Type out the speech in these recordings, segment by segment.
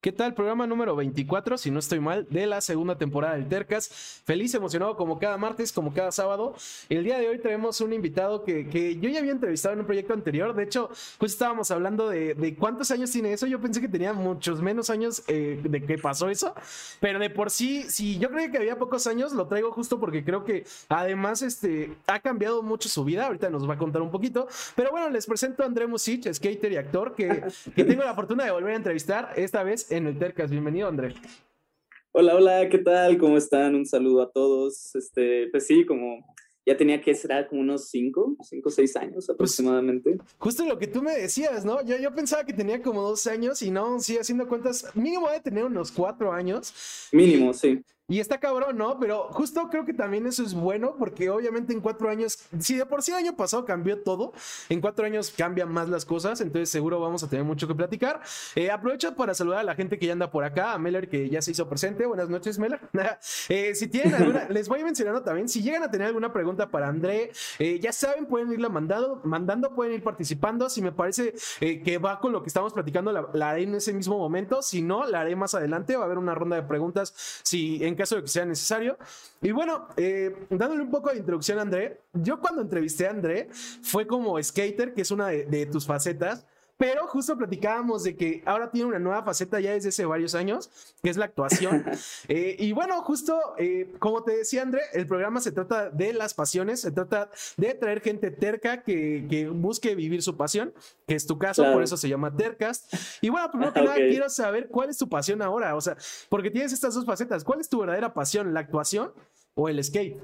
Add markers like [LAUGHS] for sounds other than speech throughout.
¿Qué tal? Programa número 24, si no estoy mal, de la segunda temporada del Tercas. Feliz, emocionado como cada martes, como cada sábado. El día de hoy tenemos un invitado que, que yo ya había entrevistado en un proyecto anterior. De hecho, pues estábamos hablando de, de cuántos años tiene eso. Yo pensé que tenía muchos menos años eh, de que pasó eso. Pero de por sí, si yo creía que había pocos años, lo traigo justo porque creo que además este, ha cambiado mucho su vida. Ahorita nos va a contar un poquito. Pero bueno, les presento a André Musich, skater y actor, que, que tengo la fortuna de volver a entrevistar esta vez en el Tercas. Bienvenido, André. Hola, hola, ¿qué tal? ¿Cómo están? Un saludo a todos. Este, pues sí, como ya tenía que ser como unos 5, 5 o 6 años pues, aproximadamente. Pues, justo lo que tú me decías, ¿no? Yo, yo pensaba que tenía como 2 años y no, sí, haciendo cuentas, mínimo de tener unos 4 años. Mínimo, sí. Y está cabrón, ¿no? Pero justo creo que también eso es bueno porque obviamente en cuatro años, si de por sí el año pasado cambió todo, en cuatro años cambian más las cosas, entonces seguro vamos a tener mucho que platicar. Eh, aprovecho para saludar a la gente que ya anda por acá, a Meller que ya se hizo presente. Buenas noches, Meller. [LAUGHS] eh, si tienen alguna, les voy mencionando también, si llegan a tener alguna pregunta para André, eh, ya saben, pueden irla mandando, mandando, pueden ir participando. Si me parece eh, que va con lo que estamos platicando, la, la, haré en ese mismo momento. Si no, la haré más adelante. Va a haber una ronda de preguntas. Si en caso de que sea necesario. Y bueno, eh, dándole un poco de introducción a André, yo cuando entrevisté a André fue como skater, que es una de, de tus facetas. Pero justo platicábamos de que ahora tiene una nueva faceta ya desde hace varios años, que es la actuación. [LAUGHS] eh, y bueno, justo eh, como te decía André, el programa se trata de las pasiones, se trata de traer gente terca que, que busque vivir su pasión, que es tu caso, claro. por eso se llama Tercast. Y bueno, primero que [LAUGHS] okay. nada, quiero saber cuál es tu pasión ahora, o sea, porque tienes estas dos facetas, ¿cuál es tu verdadera pasión, la actuación o el skate?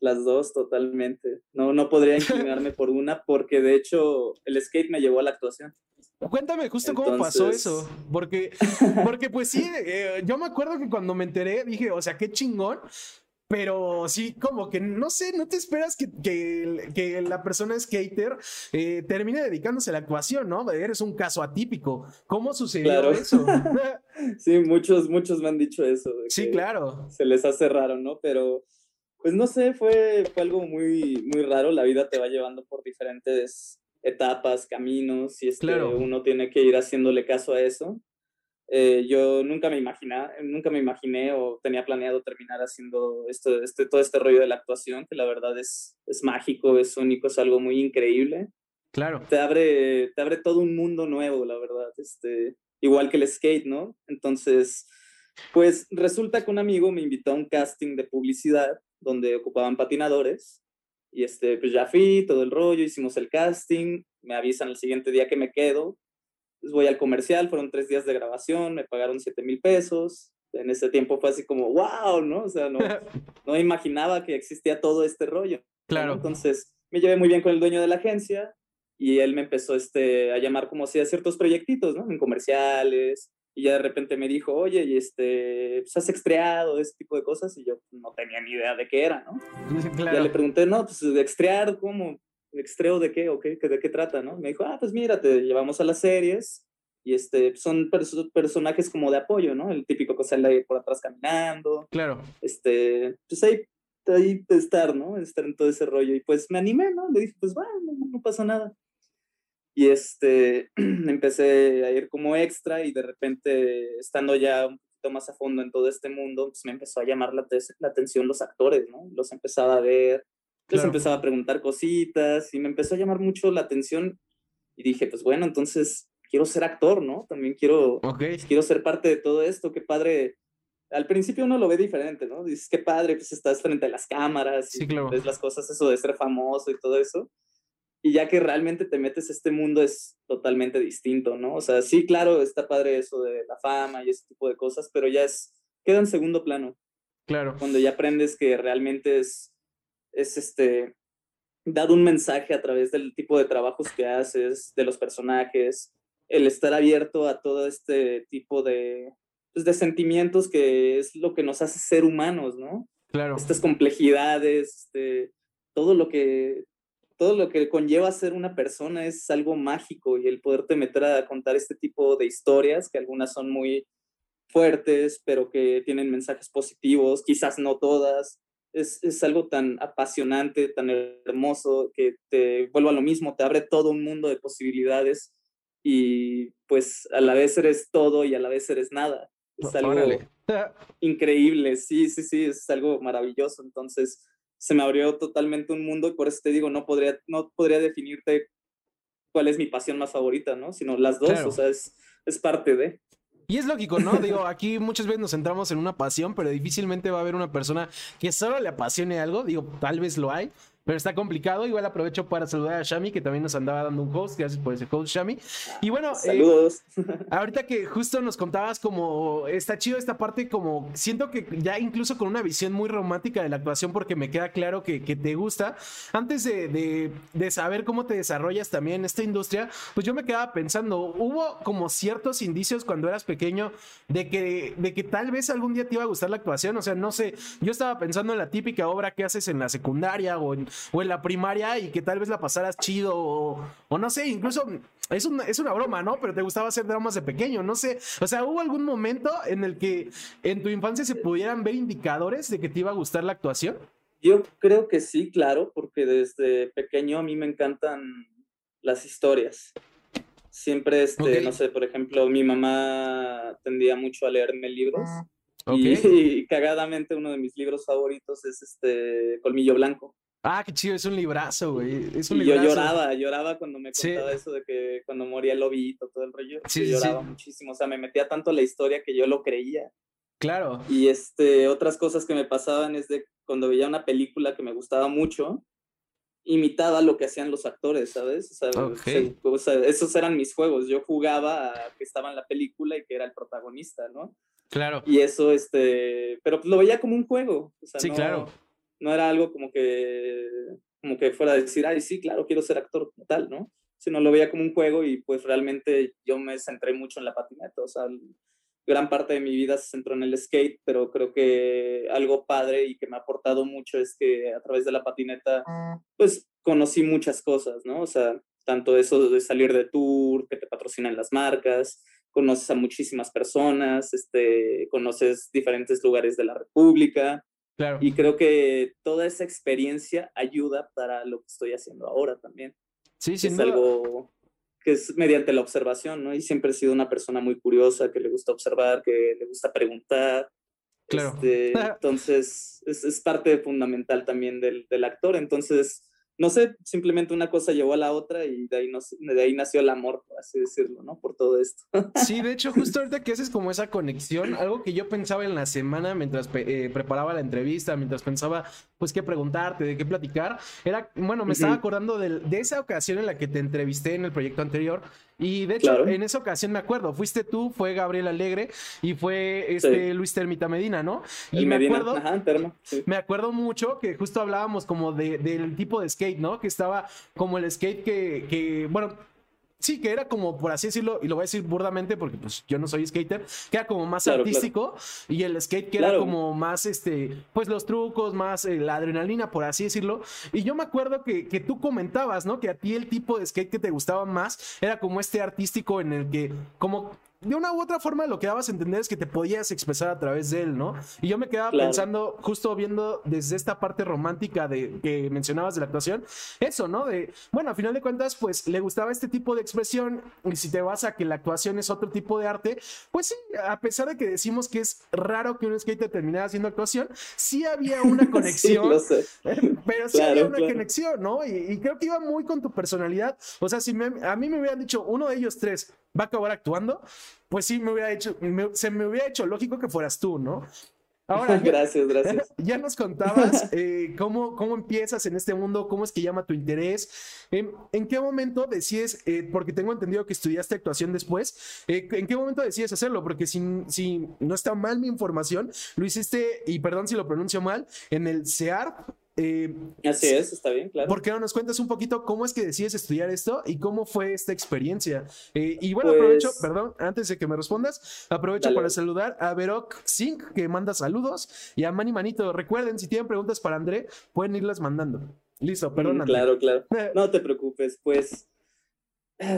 Las dos totalmente. No, no podría [LAUGHS] inclinarme por una porque de hecho el skate me llevó a la actuación. Cuéntame justo Entonces... cómo pasó eso, porque, [LAUGHS] porque pues sí, eh, yo me acuerdo que cuando me enteré dije, o sea, qué chingón, pero sí, como que no sé, no te esperas que, que, que la persona skater eh, termine dedicándose a la actuación, ¿no? Eres un caso atípico. ¿Cómo sucedió claro. eso? [LAUGHS] sí, muchos, muchos me han dicho eso. Sí, claro. Se les hace raro, ¿no? Pero pues no sé, fue, fue algo muy, muy raro. La vida te va llevando por diferentes etapas, caminos, y este, claro. uno tiene que ir haciéndole caso a eso. Eh, yo nunca me imaginé, nunca me imaginé o tenía planeado terminar haciendo esto, este, todo este rollo de la actuación, que la verdad es, es mágico, es único, es algo muy increíble. Claro. Te abre, te abre todo un mundo nuevo, la verdad. Este, igual que el skate, ¿no? Entonces, pues resulta que un amigo me invitó a un casting de publicidad donde ocupaban patinadores. Y este, pues ya fui, todo el rollo, hicimos el casting, me avisan el siguiente día que me quedo. Pues voy al comercial, fueron tres días de grabación, me pagaron 7 mil pesos. En ese tiempo fue así como, wow, ¿no? O sea, no, [LAUGHS] no imaginaba que existía todo este rollo. Claro. Entonces, me llevé muy bien con el dueño de la agencia y él me empezó este, a llamar como si a ciertos proyectitos, ¿no? En comerciales, y ya de repente me dijo, oye, y este, pues has extreado, ese tipo de cosas, y yo no tenía ni idea de qué era, ¿no? [LAUGHS] Claro. Ya le pregunté, no, pues de extrear, ¿cómo? ¿Extreo de qué? ¿O qué? ¿De qué trata, no? Me dijo, ah, pues mira, te llevamos a las series, y este, son perso personajes como de apoyo, ¿no? El típico que sale por atrás caminando. Claro. Este, pues ahí, ahí estar, ¿no? Estar en todo ese rollo, y pues me animé, ¿no? Le dije, pues bueno, no, no pasa nada. Y este, [CLEARS THROAT] empecé a ir como extra y de repente, estando ya un poquito más a fondo en todo este mundo, pues me empezó a llamar la, la atención los actores, ¿no? Los empezaba a ver, les claro. empezaba a preguntar cositas y me empezó a llamar mucho la atención y dije, pues bueno, entonces quiero ser actor, ¿no? También quiero, okay. quiero ser parte de todo esto, qué padre. Al principio uno lo ve diferente, ¿no? Dices, qué padre, pues estás frente a las cámaras sí, y claro. ves las cosas, eso de ser famoso y todo eso y ya que realmente te metes a este mundo es totalmente distinto, ¿no? O sea, sí, claro, está padre eso de la fama y ese tipo de cosas, pero ya es, queda en segundo plano. Claro. Cuando ya aprendes que realmente es, es este, dar un mensaje a través del tipo de trabajos que haces, de los personajes, el estar abierto a todo este tipo de, pues, de sentimientos que es lo que nos hace ser humanos, ¿no? Claro. Estas complejidades, este, todo lo que todo lo que conlleva ser una persona es algo mágico y el poderte meter a contar este tipo de historias, que algunas son muy fuertes, pero que tienen mensajes positivos, quizás no todas, es, es algo tan apasionante, tan hermoso, que te vuelvo a lo mismo, te abre todo un mundo de posibilidades y pues a la vez eres todo y a la vez eres nada. Es algo increíble, sí, sí, sí, es algo maravilloso. Entonces se me abrió totalmente un mundo y por eso te digo, no podría, no podría definirte cuál es mi pasión más favorita, ¿no? Sino las dos, o sea, es, es parte de... Y es lógico, ¿no? [LAUGHS] Digo, aquí muchas veces nos centramos en una pasión, pero difícilmente va a haber una persona que solo le apasione algo. Digo, tal vez lo hay, pero está complicado. Igual aprovecho para saludar a Shami, que también nos andaba dando un host. Gracias por ese host, Shami. Y bueno, eh, saludos. [LAUGHS] ahorita que justo nos contabas como está chido esta parte, como siento que ya incluso con una visión muy romántica de la actuación, porque me queda claro que, te gusta. Antes de, de, saber cómo te desarrollas también en esta industria, pues yo me quedaba pensando, hubo como ciertos indicios cuando eras pequeño de que, de que tal vez algún día te iba a gustar la actuación. O sea, no sé, yo estaba pensando en la típica obra que haces en la secundaria o en o en la primaria y que tal vez la pasaras chido o, no sé, incluso es una, es una broma, ¿no? Pero te gustaba hacer dramas de pequeño, no sé. O sea, ¿hubo algún momento en el que en tu infancia se pudieran ver indicadores de que te iba a gustar la actuación? Yo creo que sí, claro, porque desde pequeño a mí me encantan las historias. Siempre, este, no sé, por ejemplo, mi mamá tendía mucho a leerme libros. Ah, [LAUGHS] y, cagadamente uno de mis libros favoritos es este Colmillo Blanco. Ah, qué chido, es un librazo, güey. Es un y yo lloraba, lloraba cuando me contaba eso de que cuando moría el lobito, todo el rollo. Sí, yo lloraba muchísimo, o sea, me metía tanto la historia que yo lo creía. Claro. Y este, otras cosas que me pasaban es de cuando veía una película que me gustaba mucho, imitaba lo que hacían los actores, ¿sabes? O sea, esos eran mis juegos. Yo jugaba a que estaba en la película y que era el protagonista, ¿no? Claro. Y eso, este, pero pues lo veía como un juego. sí, claro no era algo como que, como que fuera a decir, ay, sí, claro, quiero ser actor tal, ¿no? Sino lo veía como un juego y pues realmente yo me centré mucho en la patineta, o sea, gran parte de mi vida se centró en el skate, pero creo que algo padre y que me ha aportado mucho es que a través de la patineta, pues conocí muchas cosas, ¿no? O sea, tanto eso de salir de tour, que te patrocinan las marcas, conoces a muchísimas personas, este, conoces diferentes lugares de la República, y creo que toda esa experiencia ayuda para lo que estoy haciendo ahora también. Sí, sí. Es algo que es mediante la observación, ¿no? Y siempre he sido una persona muy curiosa, que le gusta observar, que le gusta preguntar. Claro. Este, [LAUGHS] entonces, es, es, parte fundamental también del, del actor. Entonces, no sé, simplemente una cosa llevó a la otra y de ahí, de ahí nació el amor, por así decirlo, ¿no? Por todo esto. [LAUGHS] Sí, de hecho, justo ahorita que haces como esa conexión, algo que yo pensaba en la semana mientras eh, preparaba la entrevista, mientras pensaba, pues, qué preguntarte, de qué platicar, era, bueno, me estaba acordando de, de, esa ocasión en la que te entrevisté en el proyecto anterior, y de hecho, en esa ocasión me acuerdo, fuiste tú, fue Gabriel Alegre y fue este Luis Termita Medina, ¿no? Y me acuerdo, me acuerdo mucho que justo hablábamos como de, del tipo de skate, ¿no? Que estaba como el skate que, que bueno, sí, que era como, por así decirlo, y lo voy a decir burdamente porque pues yo no soy skater, que era como más artístico y el skate que era como más, este, pues los trucos, más eh, la adrenalina, por así decirlo. Y yo me acuerdo que, que tú comentabas, ¿no? Que a ti el tipo de skate que te gustaba más era como este artístico en el que, como de una u otra forma lo que dabas a entender es que te podías expresar a través de él, ¿no? Y yo me quedaba pensando, justo viendo desde esta parte romántica de que mencionabas de la actuación, eso, ¿no? De, bueno, a final de cuentas, pues le gustaba este tipo de expresión y si te vas a que la actuación es otro tipo de arte, pues sí, a pesar de que decimos que es raro que un skater terminara haciendo actuación, sí había una [LAUGHS] conexión, sí, pero sí había una conexión, ¿no? Y, creo que iba muy con tu personalidad, o sea, si a mí me hubieran dicho uno de ellos tres, va a acabar actuando, pues sí me hubiera hecho, se me hubiera hecho lógico que fueras tú, ¿no? Ahora, [LAUGHS] gracias, gracias. [LAUGHS] Ya nos contabas eh, cómo, cómo empiezas en este mundo, cómo es que llama tu interés, en, qué momento decides, eh, porque tengo entendido que estudiaste actuación después, eh, en qué momento decides hacerlo, porque si, si no está mal mi información, lo hiciste, y perdón si lo pronuncio mal, en el CEARP eh, Así es, está bien, claro. ¿Por qué no nos cuentas un poquito cómo es que decides estudiar esto y cómo fue esta experiencia? Eh, y bueno, aprovecho, pues perdón, antes de que me respondas, aprovecho para saludar a Verok Sink, que manda saludos, y a Manny Manito. Recuerden, si tienen preguntas para André, pueden irlas mandando. Listo, perdón. Mm, claro, claro. [LAUGHS] No te preocupes, pues.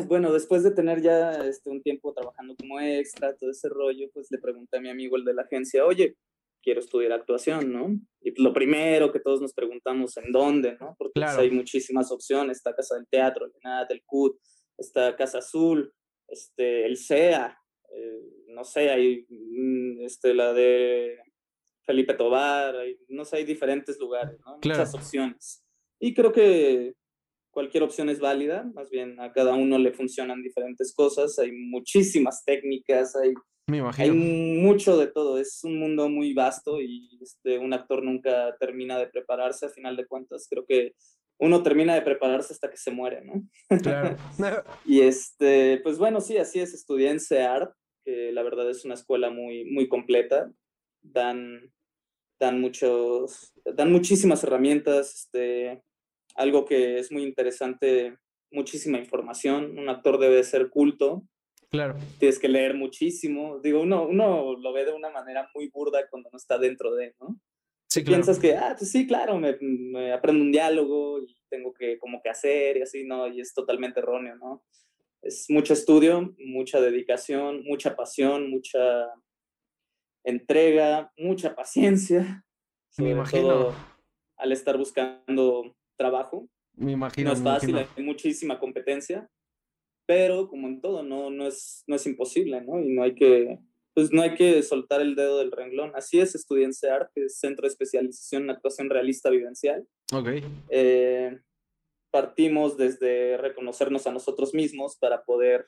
Bueno, después de tener ya este, un tiempo trabajando como extra, todo ese rollo, pues le pregunté a mi amigo el de la agencia, oye, quiero estudiar actuación, ¿no? Y lo primero que todos nos preguntamos, ¿en dónde, no? Porque pues, hay muchísimas opciones, está Casa del Teatro, nada del CUT, está Casa Azul, este, el CEA, eh, no sé, hay mm, este, la de Felipe Tobar, no sé, hay diferentes lugares, ¿no? muchas opciones. Y creo que cualquier opción es válida, más bien a cada uno le funcionan diferentes cosas, hay muchísimas técnicas, hay, hay mucho de todo, es un mundo muy vasto y este, un actor nunca termina de prepararse, a final de cuentas, creo que uno termina de prepararse hasta que se muere, ¿no? Claro. [LAUGHS] y este, pues bueno, sí, así es, estudié en CEART, que la verdad es una escuela muy, muy completa, dan, dan muchos, dan muchísimas herramientas, este, algo que es muy interesante, muchísima información. Un actor debe ser culto. Claro. Tienes que leer muchísimo. Digo, uno, uno lo ve de una manera muy burda cuando no está dentro de, ¿no? Sí, claro. Piensas que, ah, pues sí, claro, me, me, aprendo un diálogo y tengo que como que hacer y así, ¿no? Y es totalmente erróneo, ¿no? Es mucho estudio, mucha dedicación, mucha pasión, mucha entrega, mucha paciencia. Me imagino. al estar buscando trabajo. Me imagino. No es fácil, hay muchísima competencia, pero como en todo, no, no, es, no es imposible, ¿no? Y no hay que, pues no hay que soltar el dedo del renglón. Así es, Estudiante Arte, Centro de Especialización en Actuación Realista Vivencial. Ok. Eh, partimos desde reconocernos a nosotros mismos para poder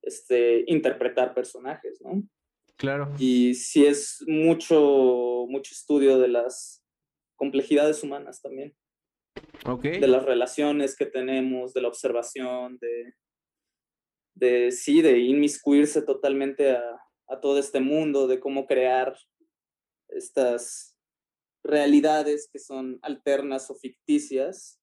este, interpretar personajes, ¿no? Claro. Y sí es mucho, mucho estudio de las complejidades humanas también. De las relaciones que tenemos, de la observación, de, de sí, de inmiscuirse totalmente a, a todo este mundo, de cómo crear estas realidades que son alternas o ficticias,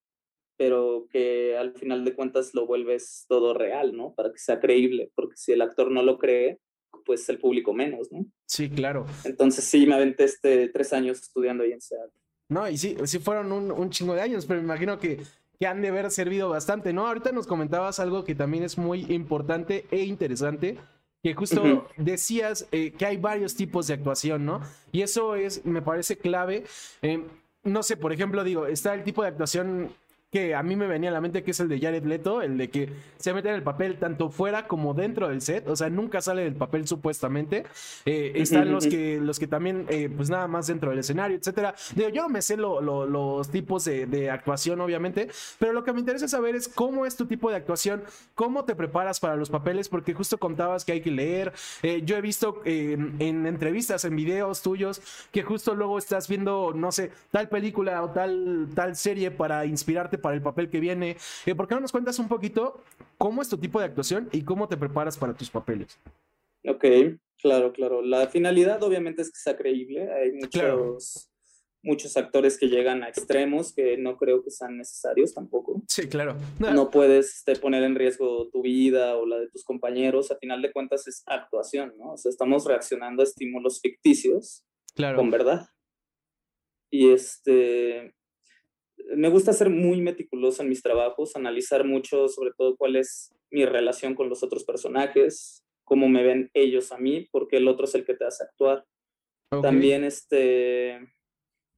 pero que al final de cuentas lo vuelves todo real, ¿no? Para que sea creíble, porque si el actor no lo cree, pues el público menos, ¿no? Sí, claro. Entonces sí, me aventé este tres años estudiando ahí en Seattle. No, y sí, sí fueron un, un chingo de años, pero me imagino que, que han de haber servido bastante, ¿no? Ahorita nos comentabas algo que también es muy importante e interesante, que justo decías eh, que hay varios tipos de actuación, ¿no? Y eso es, me parece clave. Eh, no sé, por ejemplo, digo, está el tipo de actuación que a mí me venía a la mente, que es el de Jared Leto, el de que se mete en el papel tanto fuera como dentro del set, o sea, nunca sale del papel supuestamente. Eh, están los que, los que también, eh, pues nada más dentro del escenario, etcétera. Digo, yo no me sé los tipos de, actuación, obviamente, pero lo que me interesa saber es cómo es tu tipo de actuación, cómo te preparas para los papeles, porque justo contabas que hay que leer. Eh, yo he visto en entrevistas, en videos tuyos, que justo luego estás viendo, no sé, tal película o tal, tal serie para inspirarte para el papel que viene. Eh, ¿Por qué no nos cuentas un poquito cómo es tu tipo de actuación y cómo te preparas para tus papeles? Ok, claro, claro. La finalidad obviamente es que sea creíble. Hay muchos, muchos actores que llegan a extremos que no creo que sean necesarios tampoco. Sí, claro. No, puedes este, poner en riesgo tu vida o la de tus compañeros. A final de cuentas es actuación, ¿no? O sea, estamos reaccionando a estímulos ficticios claro. con verdad. Y este, me gusta ser muy meticuloso en mis trabajos, analizar mucho sobre todo cuál es mi relación con los otros personajes, cómo me ven ellos a mí, porque el otro es el que te hace actuar. También este,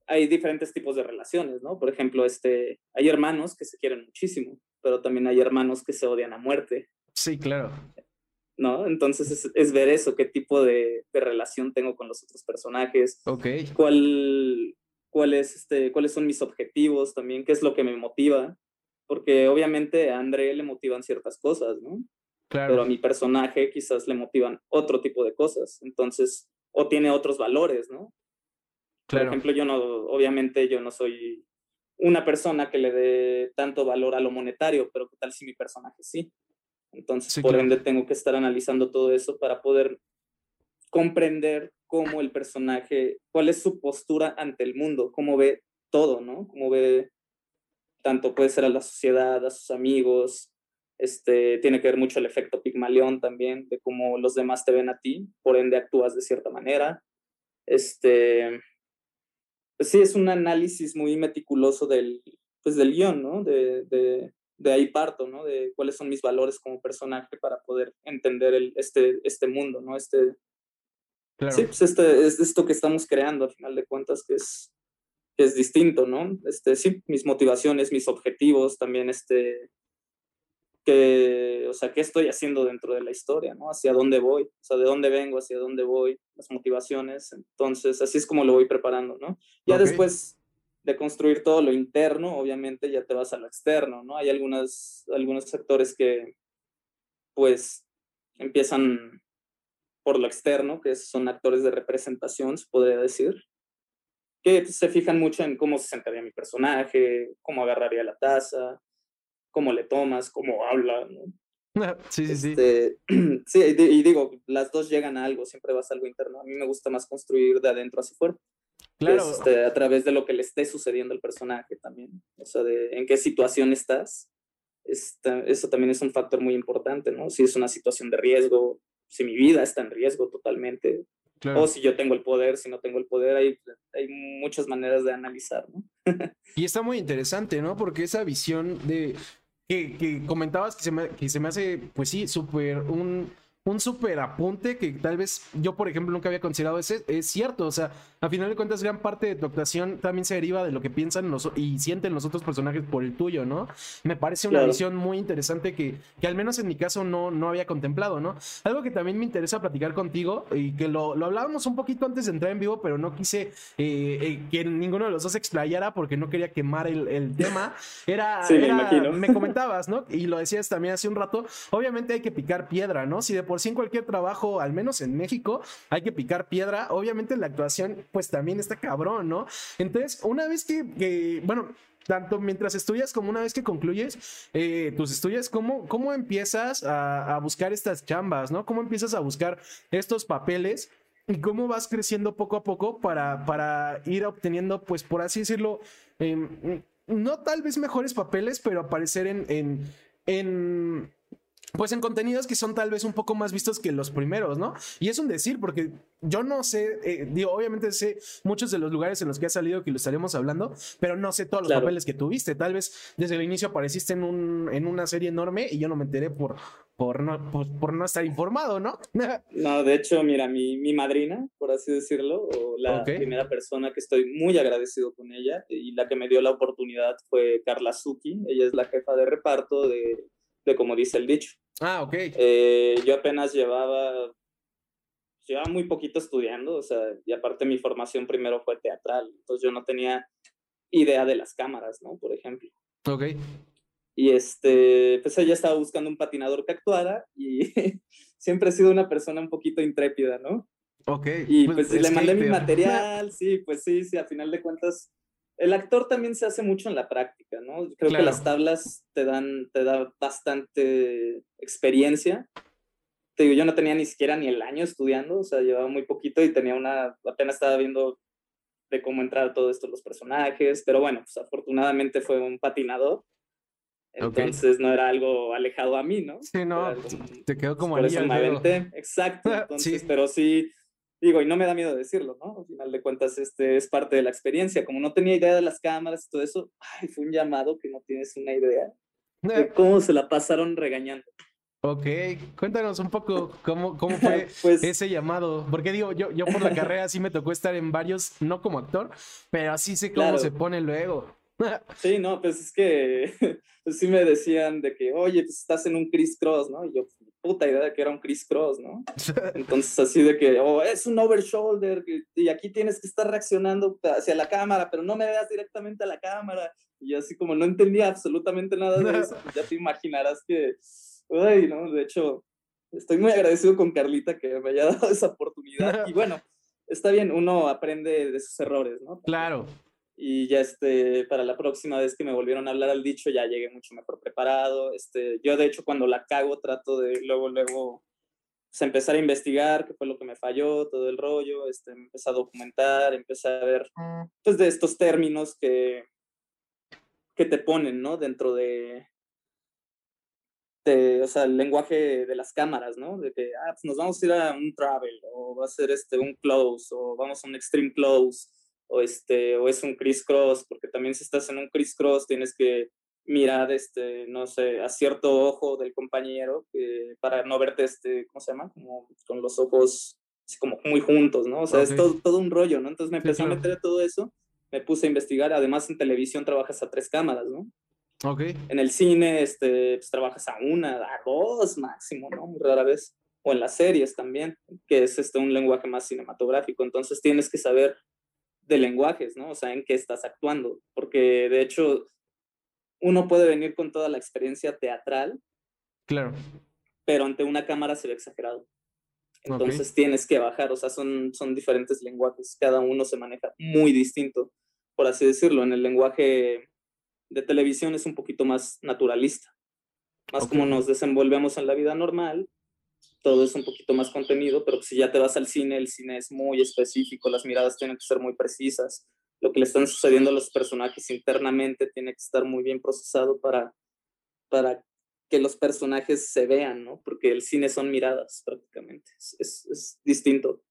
hay diferentes tipos de relaciones, ¿no? Por ejemplo, este, hay hermanos que se quieren muchísimo, pero también hay hermanos que se odian a muerte. Sí, claro. ¿No? Entonces es, es ver eso, qué tipo de, de, relación tengo con los otros personajes. Ok. ¿Cuál, este, cuáles son mis objetivos también, qué es lo que me motiva, porque obviamente a André le motivan ciertas cosas, ¿no? Claro. Pero a mi personaje quizás le motivan otro tipo de cosas, entonces, o tiene otros valores, ¿no? Claro. Por ejemplo, yo no, obviamente yo no soy una persona que le dé tanto valor a lo monetario, pero ¿qué tal si mi personaje sí? Entonces, por ende, tengo que estar analizando todo eso para poder comprender cómo el personaje, cuál es su postura ante el mundo, cómo ve todo, ¿no? Cómo ve, tanto puede ser a la sociedad, a sus amigos, este, tiene que ver mucho el efecto Pigmalión también, de cómo los demás te ven a ti, por ende actúas de cierta manera. Este, pues sí, es un análisis muy meticuloso del, pues del guion, ¿no? De, de, de ahí parto, ¿no? De cuáles son mis valores como personaje para poder entender el, este, este mundo, ¿no? Este, Sí, pues este, es esto que estamos creando, al final de cuentas, que es, que es distinto, ¿no? Este, sí, mis motivaciones, mis objetivos, también este, que, o sea, qué estoy haciendo dentro de la historia, ¿no? Hacia dónde voy, o sea, de dónde vengo, hacia dónde voy, las motivaciones. Entonces, así es como lo voy preparando, ¿no? Ya después de construir todo lo interno, obviamente ya te vas a lo externo, ¿no? Hay algunas, algunos actores que, pues, empiezan por lo externo, que son actores de representación, se podría decir, que se fijan mucho en cómo se sentaría mi personaje, cómo agarraría la taza, cómo le tomas, cómo habla, ¿no? [LAUGHS] Sí, sí, sí. Este, [CLEARS THROAT] sí, y digo, las dos llegan a algo, siempre vas a algo interno. A mí me gusta más construir de adentro hacia afuera. Claro. Este, a través de lo que le esté sucediendo al personaje también. O sea, de en qué situación estás. eso también es un factor muy importante, ¿no? Si es una situación de riesgo, si mi vida está en riesgo totalmente, o si yo tengo el poder, si no tengo el poder, hay, hay muchas maneras de analizar, ¿no? [LAUGHS] y está muy interesante, ¿no? Porque esa visión de que, que comentabas que se, me, que se me hace, pues sí, súper un un súper apunte que tal vez yo, por ejemplo, nunca había considerado ese, es cierto. O sea, a final de cuentas, gran parte de tu actuación también se deriva de lo que piensan los, y sienten los otros personajes por el tuyo, ¿no? Me parece una visión muy interesante que, que al menos en mi caso no, no había contemplado, ¿no? Algo que también me interesa platicar contigo y que lo, lo hablábamos un poquito antes de entrar en vivo, pero no quise eh, eh, que ninguno de los dos explayara porque no quería quemar el, el tema. Era, sí, me, me comentabas, ¿no? Y lo decías también hace un rato. Obviamente hay que picar piedra, ¿no? Si de por sí en cualquier trabajo, al menos en México, hay que picar piedra. Obviamente la actuación, pues también está cabrón, ¿no? Entonces, una vez que, bueno, tanto mientras estudias como una vez que concluyes eh, tus estudios, ¿cómo, cómo empiezas a, buscar estas chambas, ¿no? ¿Cómo empiezas a buscar estos papeles? ¿Y cómo vas creciendo poco a poco para, para ir obteniendo, pues por así decirlo, em, no tal vez mejores papeles, pero aparecer en, en pues en contenidos que son tal vez un poco más vistos que los primeros, ¿no? Y es un decir, porque yo no sé, eh, digo, obviamente sé muchos de los lugares en los que has salido que lo estaremos hablando, pero no sé todos los papeles que tuviste. Tal vez desde el inicio apareciste en, un, en una serie enorme y yo no me enteré por, por, no, por, no estar informado, ¿no? [LAUGHS] no, de hecho, mira, mi, mi madrina, por así decirlo, o la primera persona que estoy muy agradecido con ella y la que me dio la oportunidad fue Carla Suki. Ella es la jefa de reparto de, de como dice el dicho. Ah, ok. Eh, yo apenas llevaba, llevaba muy poquito estudiando, o sea, y aparte mi formación primero fue teatral, entonces yo no tenía idea de las cámaras, ¿no? Por ejemplo. Ok. Y este, pues ella estaba buscando un patinador que actuara y [LAUGHS] siempre he sido una persona un poquito intrépida, ¿no? Ok. Y pues, pues le mandé mi material, sí, pues sí, sí, a final de cuentas el actor también se hace mucho en la práctica, ¿no? Creo que las tablas te dan, te da bastante experiencia. Te digo, yo no tenía ni siquiera ni el año estudiando, o sea, llevaba muy poquito y tenía una, apenas estaba viendo de cómo entrar todo esto los personajes, pero bueno, pues afortunadamente fue un patinador. Entonces no era algo alejado a mí, ¿no? Sí, no, te quedó como Por eso exacto. [LAUGHS] Entonces, pero sí, Digo, y no me da miedo decirlo, ¿no? Al final de cuentas, este es parte de la experiencia. Como no tenía idea de las cámaras y todo eso, ay, fue un llamado que no tienes una idea de cómo se la pasaron regañando. Ok, cuéntanos un poco cómo, cómo fue [LAUGHS] pues ese llamado. Porque digo, yo, yo por la [LAUGHS] carrera sí me tocó estar en varios, no como actor, pero así sé cómo se pone luego. [LAUGHS] sí, no, pues es que pues sí me decían de que, oye, pues estás en un criss cross, ¿no? Y yo, puta idea de que era un criss cross, ¿no? [LAUGHS] Entonces así de que, oh, es un over shoulder y aquí tienes que estar reaccionando hacia la cámara, pero no me veas directamente a la cámara. Y así como no entendía absolutamente nada de eso, pues ya te imaginarás que, uy, ¿no? De hecho, estoy muy agradecido con Carlita que me haya dado esa oportunidad. Y [LAUGHS] bueno, está bien, uno aprende de sus errores, ¿no? Claro y ya este, para la próxima vez que me volvieron a hablar al dicho ya llegué mucho mejor preparado. Este, yo de hecho cuando la cago trato de luego, luego pues, empezar a investigar qué fue lo que me falló, todo el rollo, este, empecé a documentar, empecé a ver pues de estos términos que, que te ponen, ¿no? Dentro de, de, o sea, el lenguaje de las cámaras, ¿no? De que, ah, pues nos vamos a ir a un travel, o va a ser este, un close, o vamos a un extreme close, o, este, o es un criss-cross, porque también si estás en un criss-cross tienes que mirar, este, no sé, a cierto ojo del compañero para no verte, este, ¿cómo se llama? Como con los ojos así como muy juntos, ¿no? O sea, es todo, todo un rollo, ¿no? Entonces me empecé a meter a todo eso, me puse a investigar, además en televisión trabajas a tres cámaras, ¿no? Ok. En el cine, este, pues, trabajas a una, a dos máximo, ¿no? Muy rara vez. O en las series también, que es este, un lenguaje más cinematográfico. Entonces tienes que saber de lenguajes, ¿no? O sea, en qué estás actuando. Porque de hecho, uno puede venir con toda la experiencia teatral. Claro. Pero ante una cámara se ve exagerado. Entonces tienes que bajar, o sea, son, son diferentes lenguajes, cada uno se maneja muy distinto, por así decirlo. En el lenguaje de televisión es un poquito más naturalista, más como nos desenvolvemos en la vida normal, todo es un poquito más contenido, pero si ya te vas al cine, el cine es muy específico, las miradas tienen que ser muy precisas, lo que le están sucediendo a los personajes internamente tiene que estar muy bien procesado para, para que los personajes se vean, ¿no? Porque el cine son miradas prácticamente, es, es, distinto.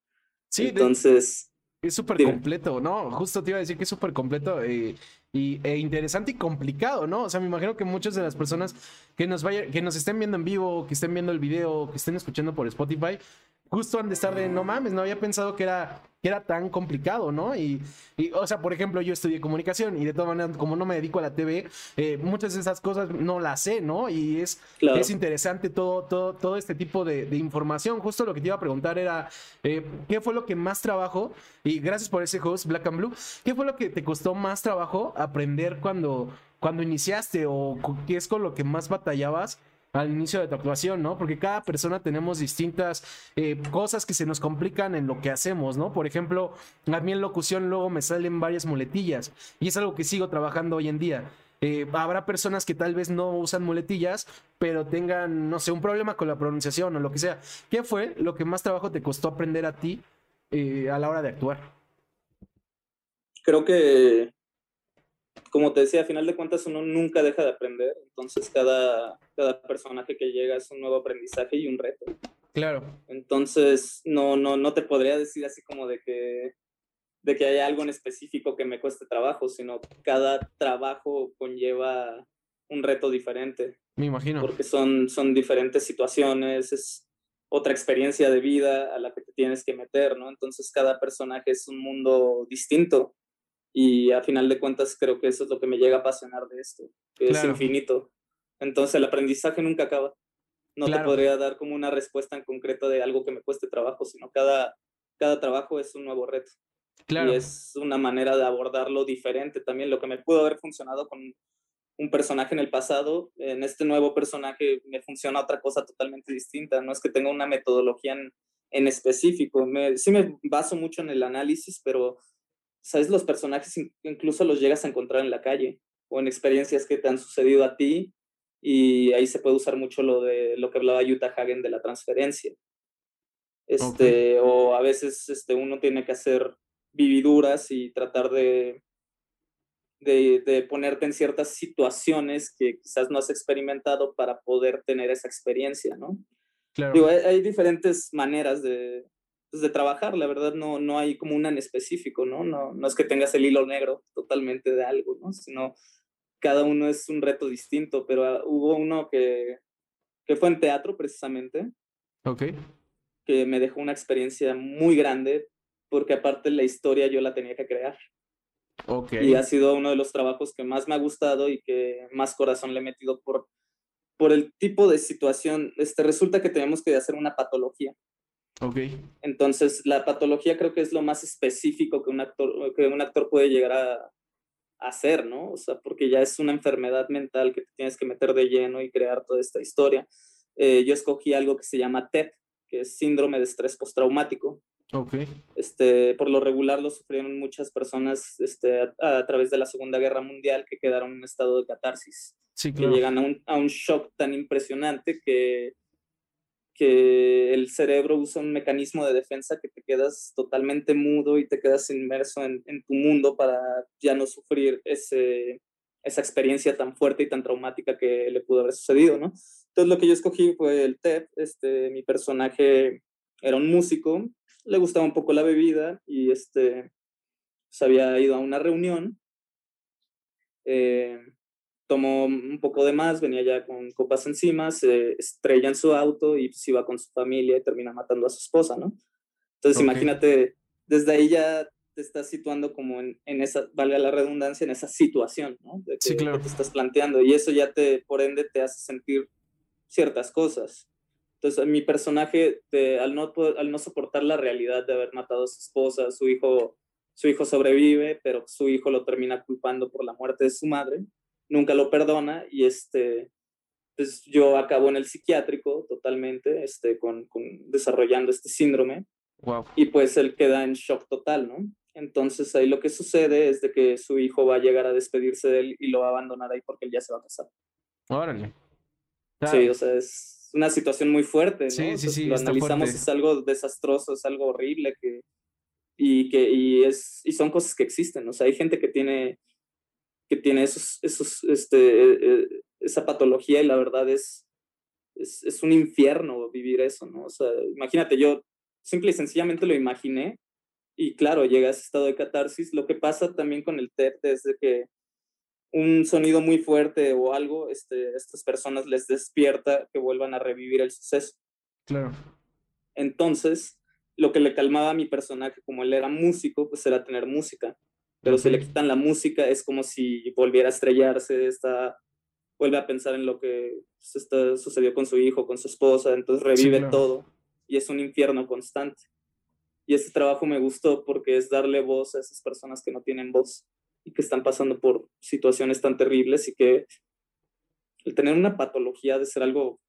Sí, entonces... Es súper completo, ¿no? Justo te iba a decir que es súper completo eh, y, e interesante y complicado, ¿no? O sea, me imagino que muchas de las personas que nos, vaya, que nos estén viendo en vivo, que estén viendo el video, que estén escuchando por Spotify, justo han de estar de, no mames, no había pensado que era que era tan complicado, ¿no? Y, o sea, por ejemplo, yo estudié comunicación y de todas maneras, como no me dedico a la TV, eh, muchas de esas cosas no las sé, ¿no? Y es, es interesante todo, todo, todo este tipo de, información. Justo lo que te iba a preguntar era, eh, ¿qué fue lo que más trabajo? Y gracias por ese host, Black and Blue, ¿qué fue lo que te costó más trabajo aprender cuando, cuando iniciaste o qué es con lo que más batallabas? Al inicio de tu actuación, ¿no? Porque cada persona tenemos distintas eh, cosas que se nos complican en lo que hacemos, ¿no? Por ejemplo, a mí en locución luego me salen varias muletillas y es algo que sigo trabajando hoy en día. Eh, habrá personas que tal vez no usan muletillas, pero tengan, no sé, un problema con la pronunciación o lo que sea. ¿Qué fue lo que más trabajo te costó aprender a ti eh, a la hora de actuar? Creo que como te decía, a final de cuentas uno nunca deja de aprender, entonces cada, cada personaje que llega es un nuevo aprendizaje y un reto. Claro. Entonces, no, no, no te podría decir así como de que, de que haya algo en específico que me cueste trabajo, sino cada trabajo conlleva un reto diferente. Me imagino. Porque son, son diferentes situaciones, es otra experiencia de vida a la que te tienes que meter, ¿no? Entonces, cada personaje es un mundo distinto y a final de cuentas creo que eso es lo que me llega a apasionar de esto, que es infinito. Entonces el aprendizaje nunca acaba. No te podría dar como una respuesta en concreto de algo que me cueste trabajo, sino cada, cada trabajo es un nuevo reto. Claro. Y es una manera de abordarlo diferente también. Lo que me pudo haber funcionado con un personaje en el pasado, en este nuevo personaje me funciona otra cosa totalmente distinta. No es que tenga una metodología en, en específico. Me, sí me baso mucho en el análisis, pero sabes, los personajes incluso los llegas a encontrar en la calle o en experiencias que te han sucedido a ti y ahí se puede usar mucho lo de lo que hablaba Utah Hagen de la transferencia. Este, o a veces este, uno tiene que hacer vividuras y tratar de, de, de, ponerte en ciertas situaciones que quizás no has experimentado para poder tener esa experiencia, ¿no? Claro. hay, diferentes maneras de, pues, de trabajar, la verdad no, no hay como una en específico, ¿no? ¿no? No es que tengas el hilo negro totalmente de algo, ¿no? Sino cada uno es un reto distinto, pero ah, hubo uno que, que fue en teatro precisamente. Ok. Que me dejó una experiencia muy grande, porque aparte la historia yo la tenía que crear. Ok. Y ha sido uno de los trabajos que más me ha gustado y que más corazón le he metido por, por el tipo de situación. Este, resulta que tenemos que hacer una patología. Ok. Entonces, la patología creo que es lo más específico que un actor, que un actor puede llegar a, hacer, ¿no? O sea, porque ya es una enfermedad mental que te tienes que meter de lleno y crear toda esta historia. Eh, yo escogí algo que se llama TEP, que es síndrome de estrés postraumático. Ok. Este, por lo regular lo sufrieron muchas personas este, a, través de la Segunda Guerra Mundial que quedaron en un estado de catarsis. Sí, Que llegan a un, a un shock tan impresionante que que el cerebro usa un mecanismo de defensa que te quedas totalmente mudo y te quedas inmerso en, tu mundo para ya no sufrir ese, esa experiencia tan fuerte y tan traumática que le pudo haber sucedido, ¿no? Entonces lo que yo escogí fue el TEP, este, mi personaje era un músico, le gustaba un poco la bebida y este, se había ido a una reunión, eh, tomó un poco de más, venía ya con copas encima, se estrella en su auto y pues, iba con su familia y termina matando a su esposa, ¿no? Entonces imagínate, desde ahí ya te estás situando como en, en, esa, valga la redundancia, en esa situación, ¿no? De que, Sí, claro. que te estás planteando. Y eso ya te, por ende, te hace sentir ciertas cosas. Entonces, mi personaje, de- al, no, al no soportar la realidad de haber matado a su esposa, su hijo, su hijo sobrevive, pero su hijo lo termina culpando por la muerte de su madre, nunca lo perdona y este, pues yo acabo en el psiquiátrico totalmente, este, con, con desarrollando este síndrome Wow. y pues él queda en shock total, ¿no? Entonces ahí lo que sucede es de que su hijo va a llegar a despedirse de él y lo va a abandonar ahí porque él ya se va a casar. Órale. Sí, o sea, es una situación muy fuerte, ¿no? Sí, sí, sí, lo analizamos, fuerte. es algo desastroso, es algo horrible que, y que y es, y son cosas que existen, o sea, hay gente que tiene, que tiene esos, esos, este, eh, eh, esa patología y la verdad es, es, es un infierno vivir eso, ¿no? O sea, imagínate, yo simple y sencillamente lo imaginé y claro, llega a ese estado de catarsis. Lo que pasa también con el TED es de que un sonido muy fuerte o algo, este, a estas personas les despierta que vuelvan a revivir el suceso. Claro. Entonces, lo que le calmaba a mi personaje, como él era músico, pues era tener música. Pero si le quitan la música, es como si volviera a estrellarse, está, vuelve a pensar en lo que está, sucedió con su hijo, con su esposa, entonces revive claro. todo y es un infierno constante. Y ese trabajo me gustó porque es darle voz a esas personas que no tienen voz y que están pasando por situaciones tan terribles y que el tener una patología de ser algo,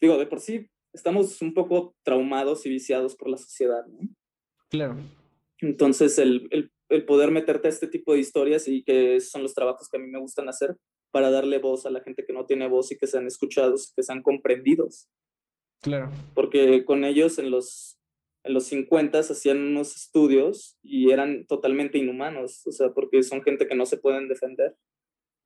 digo, de por sí estamos un poco traumados y viciados por la sociedad, ¿no? Claro. Entonces, el, el, el, poder meterte a este tipo de historias y que son los trabajos que a mí me gustan hacer para darle voz a la gente que no tiene voz y que sean escuchados, que sean comprendidos. Claro. Porque con ellos en los, en los 50 hacían unos estudios y eran totalmente inhumanos, o sea, porque son gente que no se pueden defender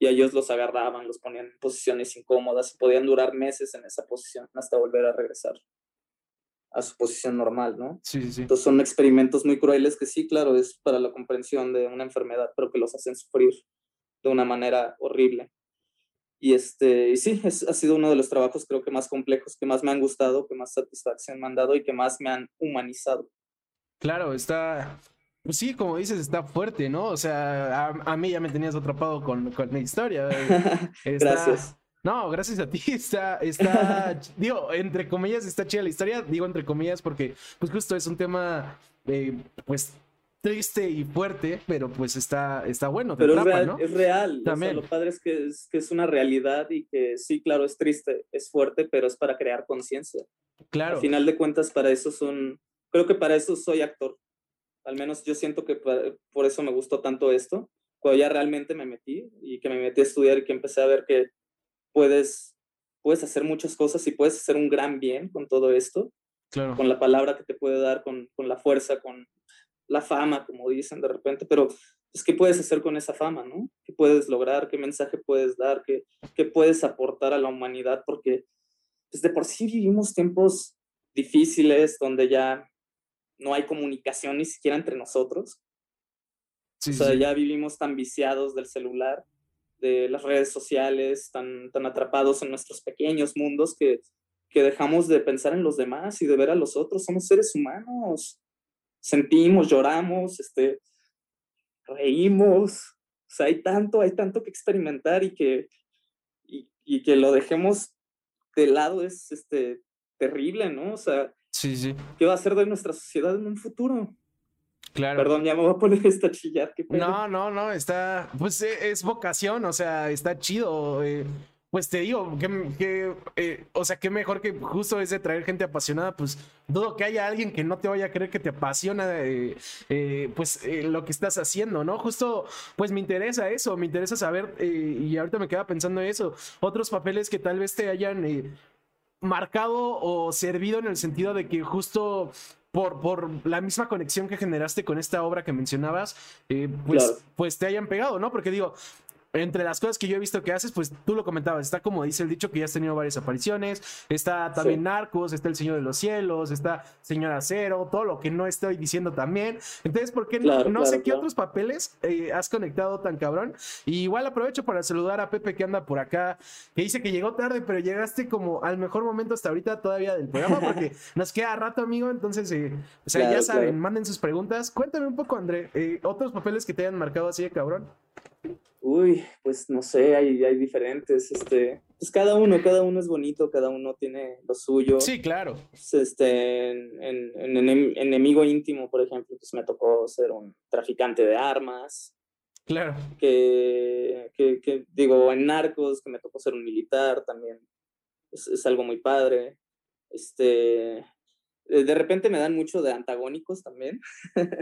y a ellos los agarraban, los ponían en posiciones incómodas y podían durar meses en esa posición hasta volver a regresar a su posición normal, ¿no? Sí, sí, sí. Entonces son experimentos muy crueles que sí, claro, es para la comprensión de una enfermedad, pero que los hacen sufrir de una manera horrible. Y, este, y sí, es, ha sido uno de los trabajos creo que más complejos, que más me han gustado, que más satisfacción me han dado y que más me han humanizado. Claro, está, pues sí, como dices, está fuerte, ¿no? O sea, a, a mí ya me tenías atrapado con, con la historia. [LAUGHS] Está, Gracias. No, gracias a ti. [LAUGHS] Está, está, digo, entre comillas, está chida la historia. Digo entre comillas porque, pues justo es un tema, eh, pues triste y fuerte, pero pues está, está bueno. pero atrapa, es real, ¿no? es real. También. O sea, lo padre es que, es que es una realidad y que sí, claro, es triste, es fuerte, pero es para crear conciencia. Claro. Al final de cuentas, para eso son, creo que para eso soy actor. Al menos yo siento que para, por eso me gustó tanto esto. Cuando ya realmente me metí y que me metí a estudiar y que empecé a ver que puedes, puedes hacer muchas cosas y puedes hacer un gran bien con todo esto, claro. con la palabra que te puede dar, con, con la fuerza, con la fama, como dicen de repente, pero pues, ¿qué puedes hacer con esa fama, no? ¿Qué puedes lograr? ¿Qué mensaje puedes dar? ¿Qué, qué puedes aportar a la humanidad? Porque pues, de por sí vivimos tiempos difíciles donde ya no hay comunicación ni siquiera entre nosotros. Sí, o sea, sí. ya vivimos tan viciados del celular, de las redes sociales, tan, tan atrapados en nuestros pequeños mundos que, que dejamos de pensar en los demás y de ver a los otros. Somos seres humanos. Sentimos, lloramos, este, reímos. O sea, hay tanto, hay tanto que experimentar y que, y, y que lo dejemos de lado es este, terrible, ¿no? O sea, sí, sí. ¿qué va a ser de nuestra sociedad en un futuro? Claro. Perdón, ya me voy a poner [LAUGHS] chillar. ¿qué pedo? No, no, no, está, pues eh, es vocación, o sea, está chido. Eh, pues te digo, que, que eh, o sea, qué mejor que justo es de traer gente apasionada, pues dudo que haya alguien que no te vaya a creer que te apasiona, eh, pues lo que estás haciendo, ¿no? Justo, pues me interesa eso, me interesa saber, y ahorita me queda pensando eso, otros papeles que tal vez te hayan marcado o servido en el sentido de que justo por, por, la misma conexión que generaste con esta obra que mencionabas, eh, pues, Claro. pues te hayan pegado, ¿no? Porque digo, entre las cosas que yo he visto que haces, pues tú lo comentabas, está como dice el dicho que ya has tenido varias apariciones, está también Narcos, está El Señor de los Cielos, está Señora Cero, todo lo que no estoy diciendo también. Entonces, ¿por qué no, no sé qué otros papeles eh, has conectado tan cabrón? Y igual aprovecho para saludar a Pepe que anda por acá, que dice que llegó tarde, pero llegaste como al mejor momento hasta ahorita todavía del programa, [LAUGHS] porque nos queda rato, amigo, entonces, eh, o sea, ya saben, manden sus preguntas. Cuéntame un poco, André, eh, otros papeles que te hayan marcado así de cabrón. Uy, pues no sé, hay, hay diferentes, este, pues cada uno, cada uno es bonito, cada uno tiene lo suyo. Sí, claro. Pues, este, en, en, enemigo íntimo, por ejemplo, pues me tocó ser un traficante de armas. Claro. Que, que, que digo, en narcos, que me tocó ser un militar también, es, es algo muy padre. Este, de repente me dan mucho de antagónicos también.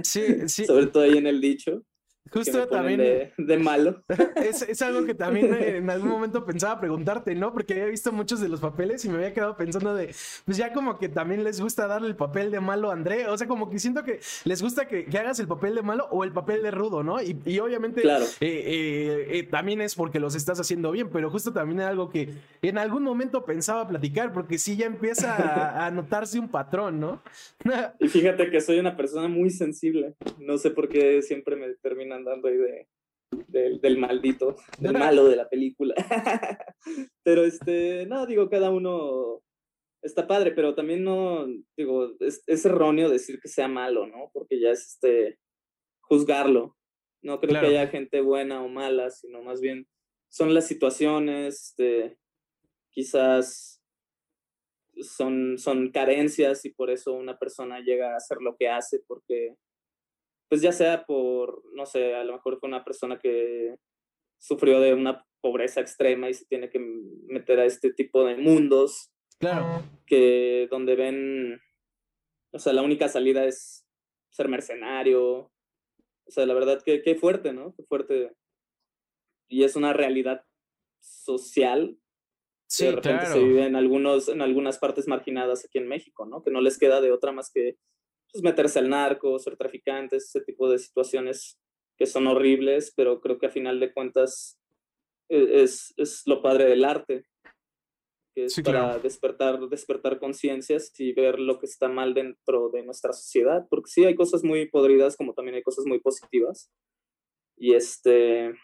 Sí, [LAUGHS] sí. Sobre todo ahí en el dicho. Justo también. De, malo. [LAUGHS] Es, es, algo que también en algún momento pensaba preguntarte, ¿no? Porque había visto muchos de los papeles y me había quedado pensando de, pues ya como que también les gusta darle el papel de malo a André. O sea, como que siento que les gusta que, que hagas el papel de malo o el papel de rudo, ¿no? Y, y obviamente claro. eh, eh, eh, también es porque los estás haciendo bien, pero justo también es algo que en algún momento pensaba platicar, porque sí ya empieza a, a notarse un patrón, ¿no? [LAUGHS] y fíjate que soy una persona muy sensible. No sé por qué siempre me termina andando ahí de, del maldito, del malo de la película. [LAUGHS] pero este, no, digo, cada uno está padre, pero también no, digo, es, erróneo decir que sea malo, ¿no? Porque ya es este, juzgarlo. No creo que haya gente buena o mala, sino más bien son las situaciones, este, quizás son, son carencias y por eso una persona llega a hacer lo que hace porque pues ya sea por, no sé, a lo mejor fue una persona que sufrió de una pobreza extrema y se tiene que meter a este tipo de mundos. Claro. Que donde ven, o sea, la única salida es ser mercenario. O sea, la verdad que qué fuerte, ¿no? Qué fuerte. Y es una realidad social Sí, de repente claro. se vive en, algunos, en algunas partes marginadas aquí en México, ¿no? Que no les queda de otra más que pues, meterse al narco, ser traficantes, ese tipo de situaciones que son horribles, pero creo que a final de cuentas e, es, es lo padre del arte, que es Sí, para claro. despertar, despertar conciencias y ver lo que está mal dentro de nuestra sociedad, porque sí hay cosas muy podridas como también hay cosas muy positivas. Y este,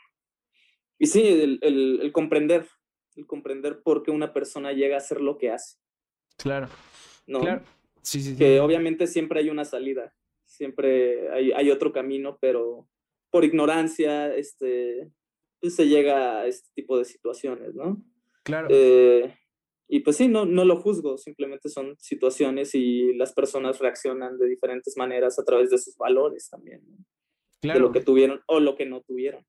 y sí, el, el, el comprender, el comprender por qué una persona llega a hacer lo que hace, Claro. ¿no? Claro. Sí, sí, sí. que obviamente siempre hay una salida, siempre hay, hay otro camino, pero por ignorancia este, pues se llega a este tipo de situaciones, ¿no? Claro. Eh, y pues sí, no, no lo juzgo, simplemente son situaciones y las personas reaccionan de diferentes maneras a través de sus valores también, ¿no? claro. de lo que tuvieron o lo que no tuvieron.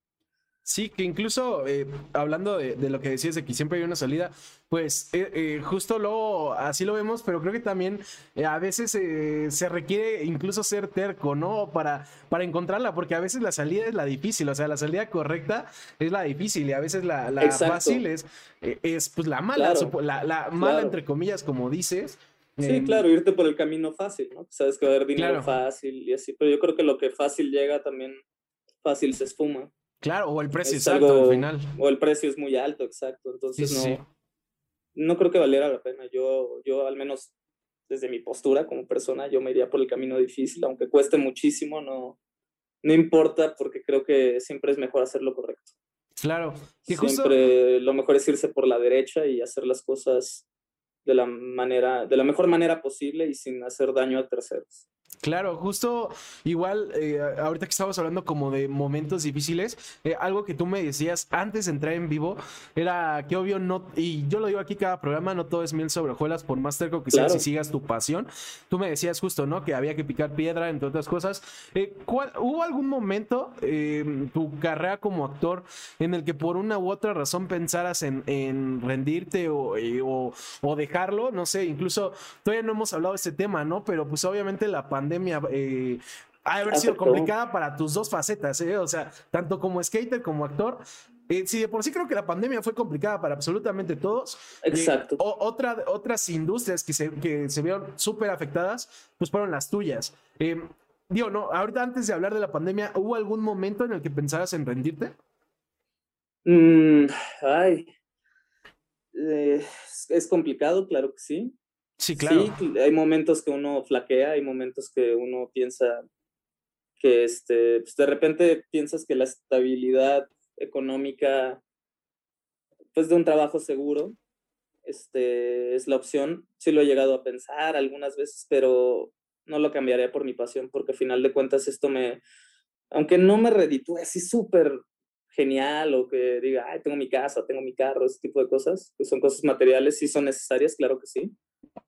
Sí, que incluso eh, hablando de, de, lo que decías de que siempre hay una salida, pues eh, eh, justo luego así lo vemos, pero creo que también eh, a veces se requiere incluso ser terco, ¿no? Para, para encontrarla, porque a veces la salida es la difícil, o sea, la salida correcta es la difícil y a veces la, la fácil es, eh, es pues la mala, Claro, la, la mala claro. entre comillas, como dices. Sí, Eh, claro, irte por el camino fácil, ¿no? Sabes que va a haber dinero Claro. fácil y así, pero yo creo que lo que fácil llega también fácil se esfuma. Claro, o el precio Es exacto algo- al final. O el precio es muy alto, exacto. Entonces sí, no, sí. no creo que valiera la pena. Yo, yo al menos desde mi postura como persona, yo me iría por el camino difícil, aunque cueste muchísimo, no, no importa porque creo que siempre es mejor hacer lo correcto. Claro. Que justo, Siempre lo mejor es irse por la derecha y hacer las cosas de la manera, de la mejor manera posible y sin hacer daño a terceros. Claro, justo igual, eh, ahorita que estábamos hablando como de momentos difíciles, eh, algo que tú me decías antes de entrar en vivo era que obvio no, y yo lo digo aquí cada programa, no todo es miel sobre hojuelas, por más terco que seas y sigas tu pasión. Tú me decías justo, ¿no? Que había que picar piedra, entre otras cosas. Eh, ¿cuál- ¿Hubo algún momento en tu carrera como actor en el que por una u otra razón pensaras en, en rendirte o, eh, o, o dejarlo? No sé, incluso todavía no hemos hablado de este tema, ¿no? Pero pues obviamente la pandemia eh, ha de haber sido complicada para tus dos facetas, ¿eh? O sea, tanto como skater como actor. Eh, sí, de por sí creo que la pandemia fue complicada para absolutamente todos. eh, Exacto. o- otra, otras industrias que se, que se vieron súper afectadas, pues fueron las tuyas. Eh, digo, no, ahorita antes de hablar de la pandemia, ¿hubo algún momento en el que pensaras en rendirte? Mm, ay, es complicado, claro que sí. Sí, claro. Sí, hay momentos que uno flaquea, hay momentos que uno piensa que este, pues de repente piensas que la estabilidad económica, pues de un trabajo seguro, este, es la opción. Sí lo he llegado a pensar algunas veces, pero no lo cambiaría por mi pasión, porque al final de cuentas esto me, aunque no me reditúe así súper genial o que diga, ay, tengo mi casa, tengo mi carro, ese tipo de cosas, que son cosas materiales, sí son necesarias, claro que sí.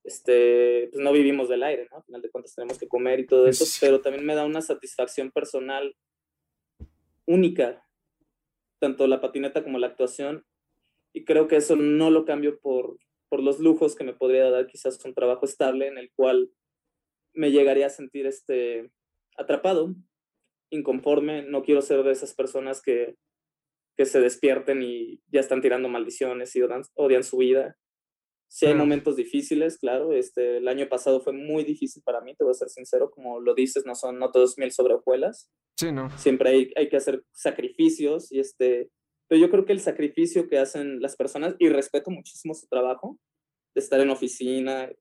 Este, pues no vivimos del aire, ¿no? Al final de cuentas tenemos que comer y todo eso, pero también me da una satisfacción personal única, tanto la patineta como la actuación, y creo que eso no lo cambio por, por los lujos que me podría dar quizás un trabajo estable en el cual me llegaría a sentir este, atrapado, inconforme, no quiero ser de esas personas que, que se despierten y ya están tirando maldiciones y odian, su vida. Sí hay momentos difíciles, claro, este, el año pasado fue muy difícil para mí, te voy a ser sincero, como lo dices, no son no todos mil sobre hojuelas. Sí, ¿no? Siempre hay, hay que hacer sacrificios y este, pero yo creo que el sacrificio que hacen las personas, y respeto muchísimo su trabajo, de estar en oficina,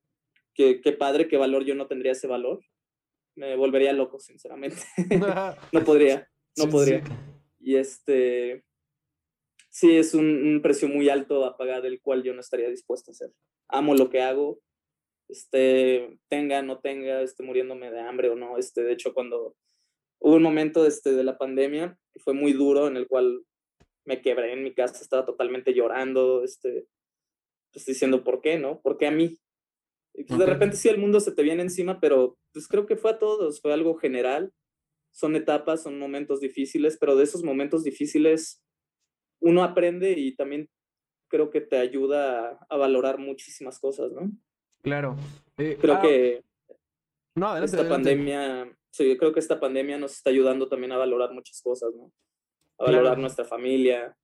qué, qué padre, qué valor yo no tendría ese valor, me volvería loco, sinceramente. [LAUGHS] [LAUGHS] no podría, no podría. Y este, sí, es un, precio muy alto a pagar, el cual yo no estaría dispuesto a hacer. Amo lo que hago, este, tenga, no tenga, esté muriéndome de hambre o no. Este, de hecho, cuando hubo un momento este, de la pandemia, fue muy duro, en el cual me quebré en mi casa, estaba totalmente llorando, este, pues diciendo, ¿por qué, no? ¿Por qué a mí? Y pues de repente sí el mundo se te viene encima, pero pues creo que fue a todos, fue algo general. Son etapas, son momentos difíciles, pero de esos momentos difíciles uno aprende y también creo que te ayuda a, valorar muchísimas cosas, ¿no? Claro. Eh, creo ah, que no, esta pandemia, sí, creo que esta pandemia nos está ayudando también a valorar muchas cosas, ¿no? a valorar nuestra familia,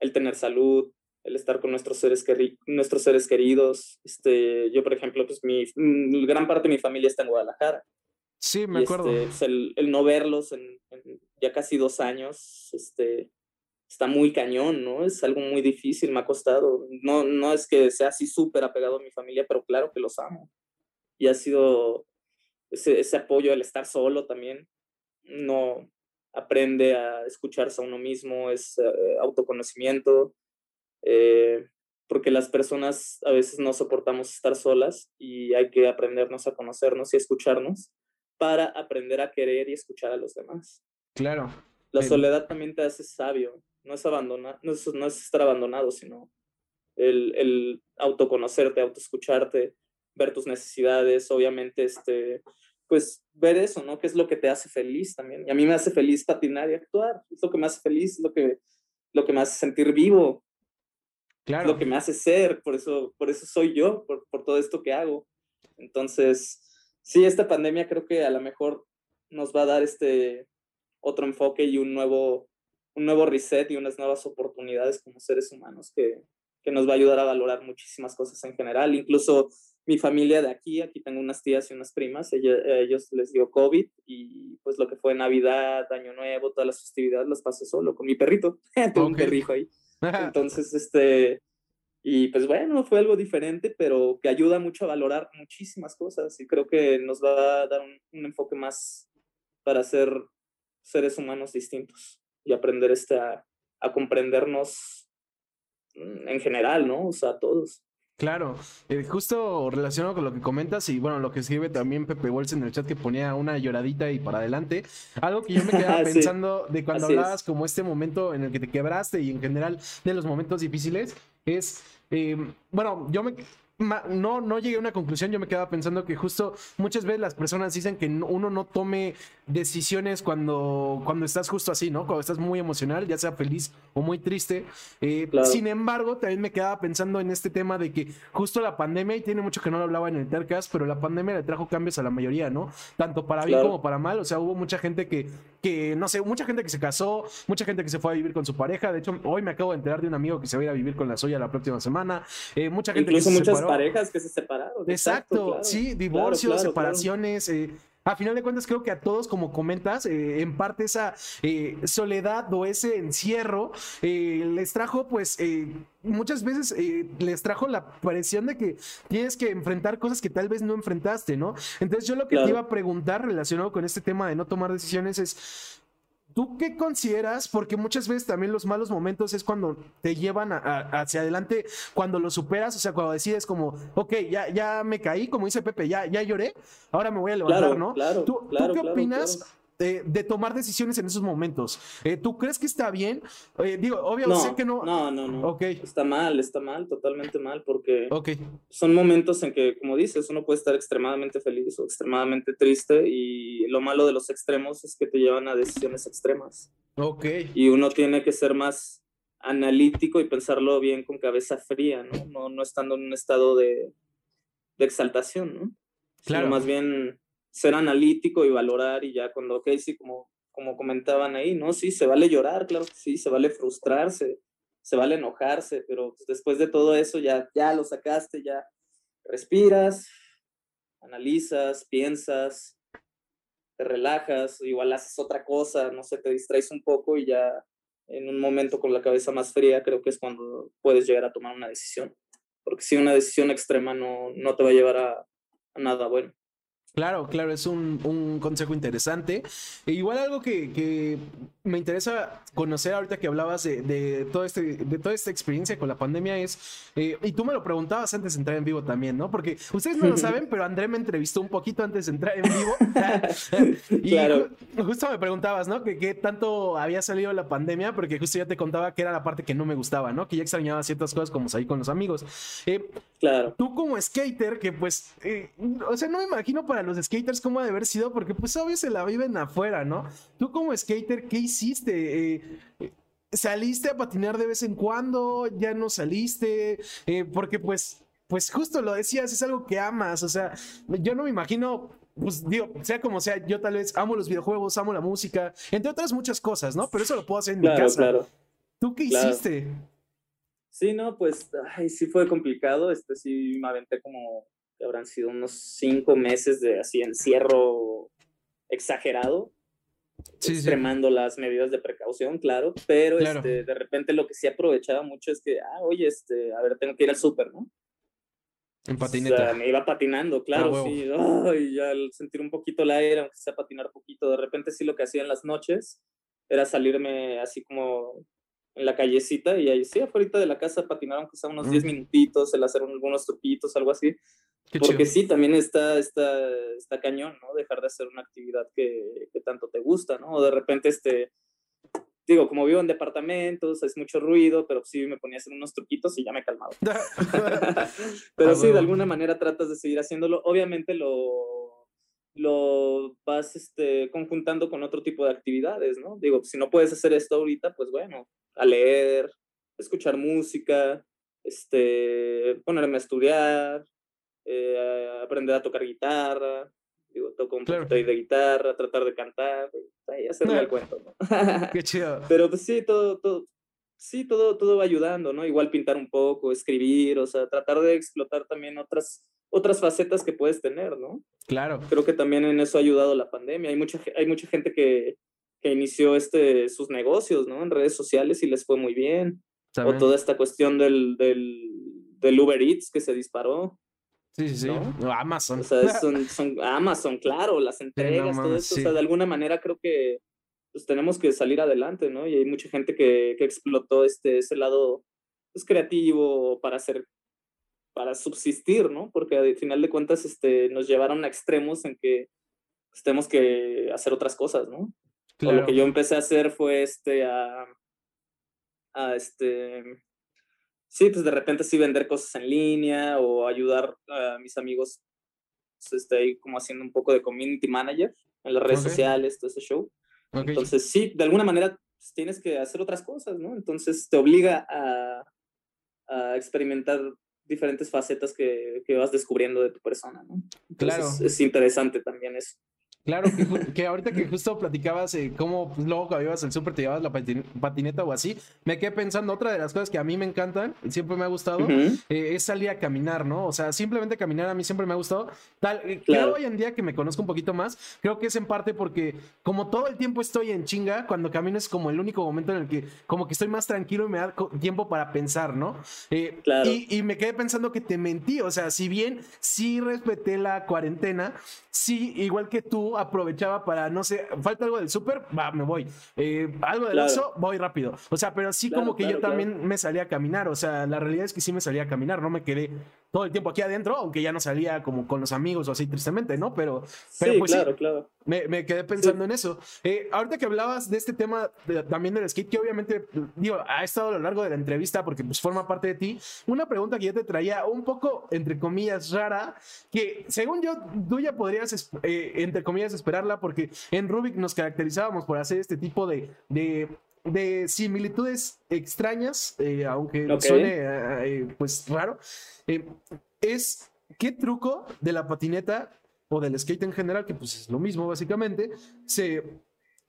el tener salud, el estar con nuestros seres, nuestros seres queridos. Este, yo, por ejemplo, pues mi, mm, gran parte de mi familia está en Guadalajara. Sí, me acuerdo. Este, pues, el, el, no verlos en, ya casi dos años, este, está muy cañón, ¿no? Es algo muy difícil, me ha costado. No, no es que sea así súper apegado a mi familia, pero claro que los amo. Y ha sido ese, ese apoyo, el estar solo también. No, aprende a escucharse a uno mismo, es eh, autoconocimiento, eh, porque las personas a veces no soportamos estar solas y hay que aprendernos a conocernos y escucharnos para aprender a querer y escuchar a los demás. Claro. La soledad también te hace sabio, no es, abandonar, no es, no es estar abandonado, sino el, el autoconocerte, autoescucharte, ver tus necesidades, obviamente este, pues ver eso, ¿no? ¿Qué es lo que te hace feliz también? Y a mí me hace feliz patinar y actuar, es lo que me hace feliz, lo que, lo que me hace sentir vivo, claro. lo que me hace ser, por eso, por eso soy yo, por, por todo esto que hago. Entonces, sí, esta pandemia creo que a lo mejor nos va a dar este otro enfoque y un nuevo, un nuevo reset y unas nuevas oportunidades como seres humanos que, que nos va a ayudar a valorar muchísimas cosas en general, incluso mi familia de aquí, aquí tengo unas tías y unas primas, ellos, les dio COVID y pues lo que fue Navidad, Año Nuevo, todas las festividades las pasé solo con mi perrito, [LAUGHS] tengo un perrijo ahí. [LAUGHS] Entonces, este, y pues bueno, fue algo diferente, pero que ayuda mucho a valorar muchísimas cosas y creo que nos va a dar un, enfoque más para ser seres humanos distintos y aprender este a, a comprendernos mm, en general, ¿no? O sea, todos. Claro, eh, justo relacionado con lo que comentas y bueno, lo que escribe también Pepe Walsh en el chat que ponía una lloradita y para adelante. Algo que yo me quedaba [LAUGHS] pensando de cuando hablabas como este momento en el que te quebraste y en general de los momentos difíciles es, eh, bueno, yo me no, no llegué a una conclusión, yo me quedaba pensando que justo muchas veces las personas dicen que uno no tome decisiones cuando, cuando estás justo así, ¿no? Cuando estás muy emocional, ya sea feliz o muy triste. Eh, sin embargo, también me quedaba pensando en este tema de que justo la pandemia, y tiene mucho que no lo hablaba en el Tercas, pero la pandemia le trajo cambios a la mayoría, ¿no? Tanto para bien como para mal, o sea, hubo mucha gente que, que, no sé, mucha gente que se casó, mucha gente que se fue a vivir con su pareja, de hecho, hoy me acabo de enterar de un amigo que se va a ir a vivir con la suya la próxima semana, eh, mucha gente que se parejas que se separaron. Exacto, sí, divorcios, separaciones. Eh, a final de cuentas creo que a todos, como comentas, eh, en parte esa eh, soledad o ese encierro eh, les trajo pues muchas veces les trajo la presión de que tienes que enfrentar cosas que tal vez no enfrentaste, ¿no? Entonces yo lo que te iba a preguntar relacionado con este tema de no tomar decisiones es, ¿Tú qué consideras? Porque muchas veces también los malos momentos es cuando te llevan hacia adelante, cuando lo superas, o sea, cuando decides como, ok, ya, ya me caí, como dice Pepe, ya, ya lloré, ahora me voy a levantar, ¿no? Claro, ¿Tú, claro, ¿tú qué opinas? De, tomar decisiones en esos momentos. Eh, ¿Tú crees que está bien? Eh, digo, obvio, sé que no. No, no, no. Ok. Está mal, está mal, totalmente mal, porque okay. son momentos en que, como dices, uno puede estar extremadamente feliz o extremadamente triste y lo malo de los extremos es que te llevan a decisiones extremas. Ok. Y uno tiene que ser más analítico y pensarlo bien con cabeza fría, ¿no? No, no estando en un estado de, de exaltación, ¿no? Claro. más bien ser analítico y valorar y ya cuando, ok, sí, como, como comentaban ahí, ¿no? Sí, se vale llorar, claro que sí, se vale frustrarse, se vale enojarse, pero pues, después de todo eso ya, ya lo sacaste, ya respiras, analizas, piensas, te relajas, igual haces otra cosa, no sé, te distraes un poco y ya en un momento con la cabeza más fría creo que es cuando puedes llegar a tomar una decisión. Porque si una decisión extrema no, no te va a llevar a, a nada bueno. Claro, claro, es un, consejo interesante. E igual algo que, me interesa conocer ahorita que hablabas de, todo este, de toda esta experiencia con la pandemia es, eh, y tú me lo preguntabas antes de entrar en vivo también, ¿no? Porque ustedes no lo saben, pero André me entrevistó un poquito antes de entrar en vivo. [LAUGHS] y justo me preguntabas, ¿no? Que qué tanto había salido la pandemia, porque justo ya te contaba que era la parte que no me gustaba, ¿no? Que ya extrañaba ciertas cosas como salir con los amigos. Eh, claro. Tú como skater, que pues, eh, o sea, no me imagino para los skaters cómo ha de haber sido, porque pues obvio se la viven afuera, ¿no? Tú como skater, ¿qué hiciste? Eh, eh, ¿Saliste a patinar de vez en cuando? ¿Ya no saliste? Eh, porque pues, pues justo lo decías, es algo que amas, o sea, yo no me imagino pues digo, sea como sea, yo tal vez amo los videojuegos, amo la música, entre otras muchas cosas, ¿no? Pero eso lo puedo hacer en mi casa. Claro. ¿Tú qué hiciste? Sí, no, pues, ay, sí fue complicado, este sí me aventé como habrán sido unos cinco meses de así encierro exagerado, extremando las medidas de precaución, claro, pero Este, de repente lo que sí aprovechaba mucho es que, ah, oye, este, a ver, tengo que ir al súper, ¿no? En patineta. me iba patinando, claro, ah, sí. y ya al sentir un poquito el aire, aunque sea patinar poquito, de repente sí lo que hacía en las noches era salirme así como en la callecita y ahí sí, afuera de la casa patinar aunque sea unos 10 minutitos, el hacer algunos truquitos, algo así. Porque sí, también está, está, está cañón, ¿no? Dejar de hacer una actividad que, que, tanto te gusta, ¿no? O de repente, este, digo, como vivo en departamentos, es mucho ruido, pero sí me ponía a hacer unos truquitos y ya me calmaba. [LAUGHS] [LAUGHS] pero sí, de alguna manera tratas de seguir haciéndolo. Obviamente lo, lo vas este, conjuntando con otro tipo de actividades, ¿no? Digo, si no puedes hacer esto ahorita, pues bueno, a leer, escuchar música, este, ponerme a estudiar, eh, aprender a tocar guitarra, digo, toco un poquito de guitarra, tratar de cantar, y hacerme el cuento, ¿no? Qué chido. [LAUGHS] Pero pues sí, todo, todo, sí, todo, todo va ayudando, ¿no? Igual pintar un poco, escribir, o sea, tratar de explotar también otras, otras facetas que puedes tener, ¿no? Claro. Creo que también en eso ha ayudado la pandemia. Hay mucha, hay mucha gente que, que inició este, sus negocios, ¿no? En redes sociales y les fue muy bien. O toda esta cuestión del, del, del Uber Eats que se disparó. Sí, sí, sí. Amazon. O sea, [LAUGHS] son, son, Amazon, claro, las entregas, todo eso. O sea, de alguna manera creo que pues tenemos que salir adelante, ¿no? Y hay mucha gente que, que explotó este, ese lado pues, creativo para hacer, para subsistir, ¿no? Porque al final de cuentas este, nos llevaron a extremos en que pues, tenemos que hacer otras cosas, ¿no? Claro. lo que yo empecé a hacer fue este, a, a este, sí, pues de repente sí vender cosas en línea o ayudar a mis amigos, pues, este, como haciendo un poco de community manager en las redes sociales, todo ese show. Entonces, sí, de alguna manera pues, tienes que hacer otras cosas, ¿no? Entonces te obliga a, a experimentar diferentes facetas que, que, vas descubriendo de tu persona, ¿no? claro. Es interesante también eso. Claro, [LAUGHS] que, ahorita que justo platicabas eh, cómo pues, luego cuando ibas al súper te llevabas la patineta o así, me quedé pensando, otra de las cosas que a mí me encantan, siempre me ha gustado, eh, es salir a caminar, ¿no? O sea, simplemente caminar a mí siempre me ha gustado. Tal, eh, Creo hoy en día que me conozco un poquito más, creo que es en parte porque como todo el tiempo estoy en chinga, cuando camino es como el único momento en el que como que estoy más tranquilo y me da tiempo para pensar, ¿no? claro. y, y me quedé pensando que te mentí, o sea, si bien sí respeté la cuarentena, sí, igual que tú, aprovechaba para, no sé, falta algo del súper, va, me voy. Eh, algo del oso, voy rápido. O sea, pero sí como que yo también me salía a caminar. O sea, la realidad es que sí me salía a caminar, no me quedé todo el tiempo aquí adentro, aunque ya no salía como con los amigos o así tristemente, ¿no? Pero, pero sí, pues claro, claro. Me, quedé pensando en eso. Eh, ahorita que hablabas de este tema también del skate, que obviamente, digo, ha estado a lo largo de la entrevista porque pues forma parte de ti, una pregunta que yo te traía un poco, entre comillas, rara, que según yo, tú ya podrías, eh, entre comillas, esperarla porque en Rubik nos caracterizábamos por hacer este tipo de, de similitudes extrañas, eh, aunque suene pues raro, es qué truco de la patineta o del skate en general, que pues es lo mismo básicamente, se,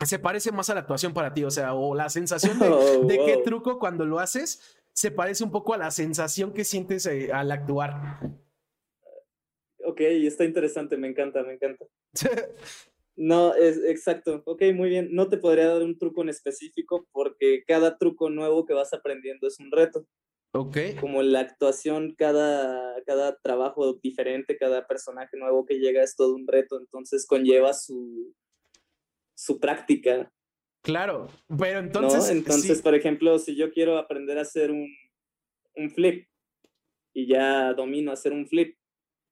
se parece más a la actuación para ti, o sea, o la sensación de, [LAUGHS] oh, qué truco cuando lo haces se parece un poco a la sensación que sientes eh, al actuar. Ok, está interesante, me encanta, me encanta. [LAUGHS] No, es exacto. Ok, muy bien. No te podría dar un truco en específico porque cada truco nuevo que vas aprendiendo es un reto. Ok. Como la actuación, cada, cada trabajo diferente, cada personaje nuevo que llega es todo un reto, entonces conlleva su, su práctica. Claro, pero entonces... Entonces, por ejemplo, si yo quiero aprender a hacer un, un flip y ya domino hacer un flip,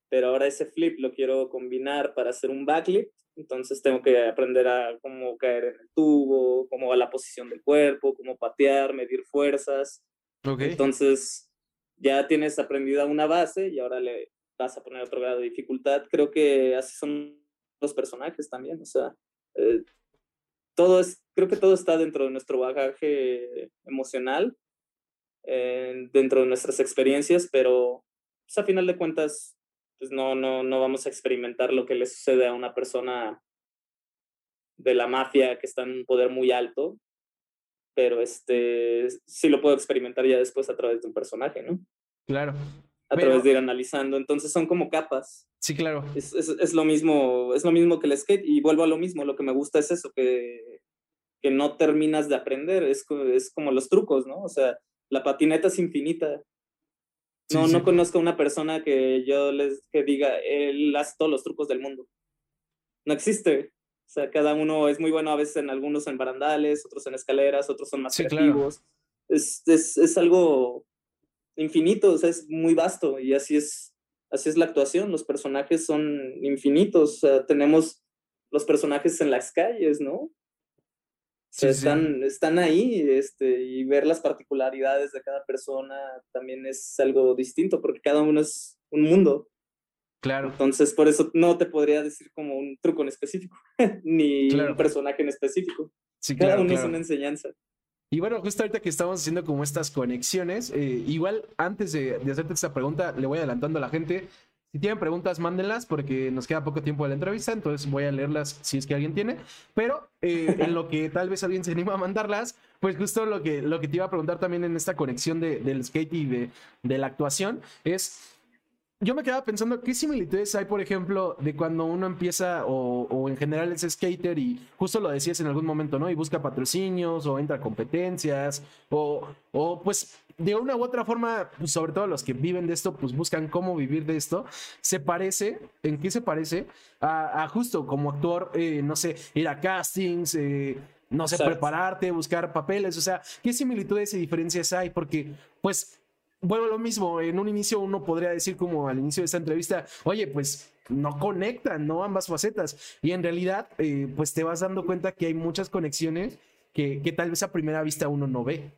pero ahora ese flip lo quiero combinar para hacer un backflip, entonces tengo que aprender a cómo caer en el tubo, cómo va la posición del cuerpo, cómo patear, medir fuerzas. Entonces, ya tienes aprendida una base y ahora le vas a poner otro grado de dificultad. Creo que así son los personajes también, o sea, eh, todo es, creo que todo está dentro de nuestro bagaje emocional, eh, dentro de nuestras experiencias, pero pues, a final de cuentas, pues no, no, no vamos a experimentar lo que le sucede a una persona de la mafia que está en un poder muy alto, pero este sí lo puedo experimentar ya después a través de un personaje, ¿no? Claro. A través de ir analizando. Entonces son como capas. Sí, claro. Es, es, es, lo mismo, es lo mismo que el skate. Y vuelvo a lo mismo. Lo que me gusta es eso, que, que no terminas de aprender. Es, es como los trucos, ¿no? O sea, la patineta es infinita. No, no conozco a una persona que yo les que diga, él hace todos los trucos del mundo. No existe. O sea, cada uno es muy bueno a veces en algunos en barandales, otros en escaleras, otros son más creativos. Es, es, es, algo infinito, o sea, es muy vasto y así es, así es la actuación. Los personajes son infinitos, o sea, tenemos los personajes en las calles, ¿no? están, están ahí este, y ver las particularidades de cada persona también es algo distinto porque cada uno es un mundo. Claro. Entonces, por eso no te podría decir como un truco en específico, [LAUGHS] ni un personaje en específico. Sí, Cada uno es una enseñanza. Y bueno, justo ahorita que estamos haciendo como estas conexiones, eh, igual antes de, de, hacerte esta pregunta, le voy adelantando a la gente. Si tienen preguntas, mándenlas porque nos queda poco tiempo de la entrevista, entonces voy a leerlas si es que alguien tiene. Pero eh, en lo que [LAUGHS] tal vez alguien se anima a mandarlas, pues justo lo que, lo que te iba a preguntar también en esta conexión de, del skate y de, de la actuación es yo me quedaba pensando qué similitudes hay, por ejemplo, de cuando uno empieza o, en general es skater y justo lo decías en algún momento, ¿no? Y busca patrocinios o entra a competencias o, o pues de una u otra forma, pues, sobre todo los que viven de esto, pues buscan cómo vivir de esto. Se parece, ¿en qué se parece? A, justo como actor, eh, no sé, ir a castings, eh, no sé, prepararte, buscar papeles, o sea, ¿qué similitudes y diferencias hay? Porque, pues, bueno, lo mismo, en un inicio uno podría decir como al inicio de esta entrevista, oye, pues no conectan, ¿no? Ambas facetas. Y en realidad, eh, pues te vas dando cuenta que hay muchas conexiones que, que, tal vez a primera vista uno no ve.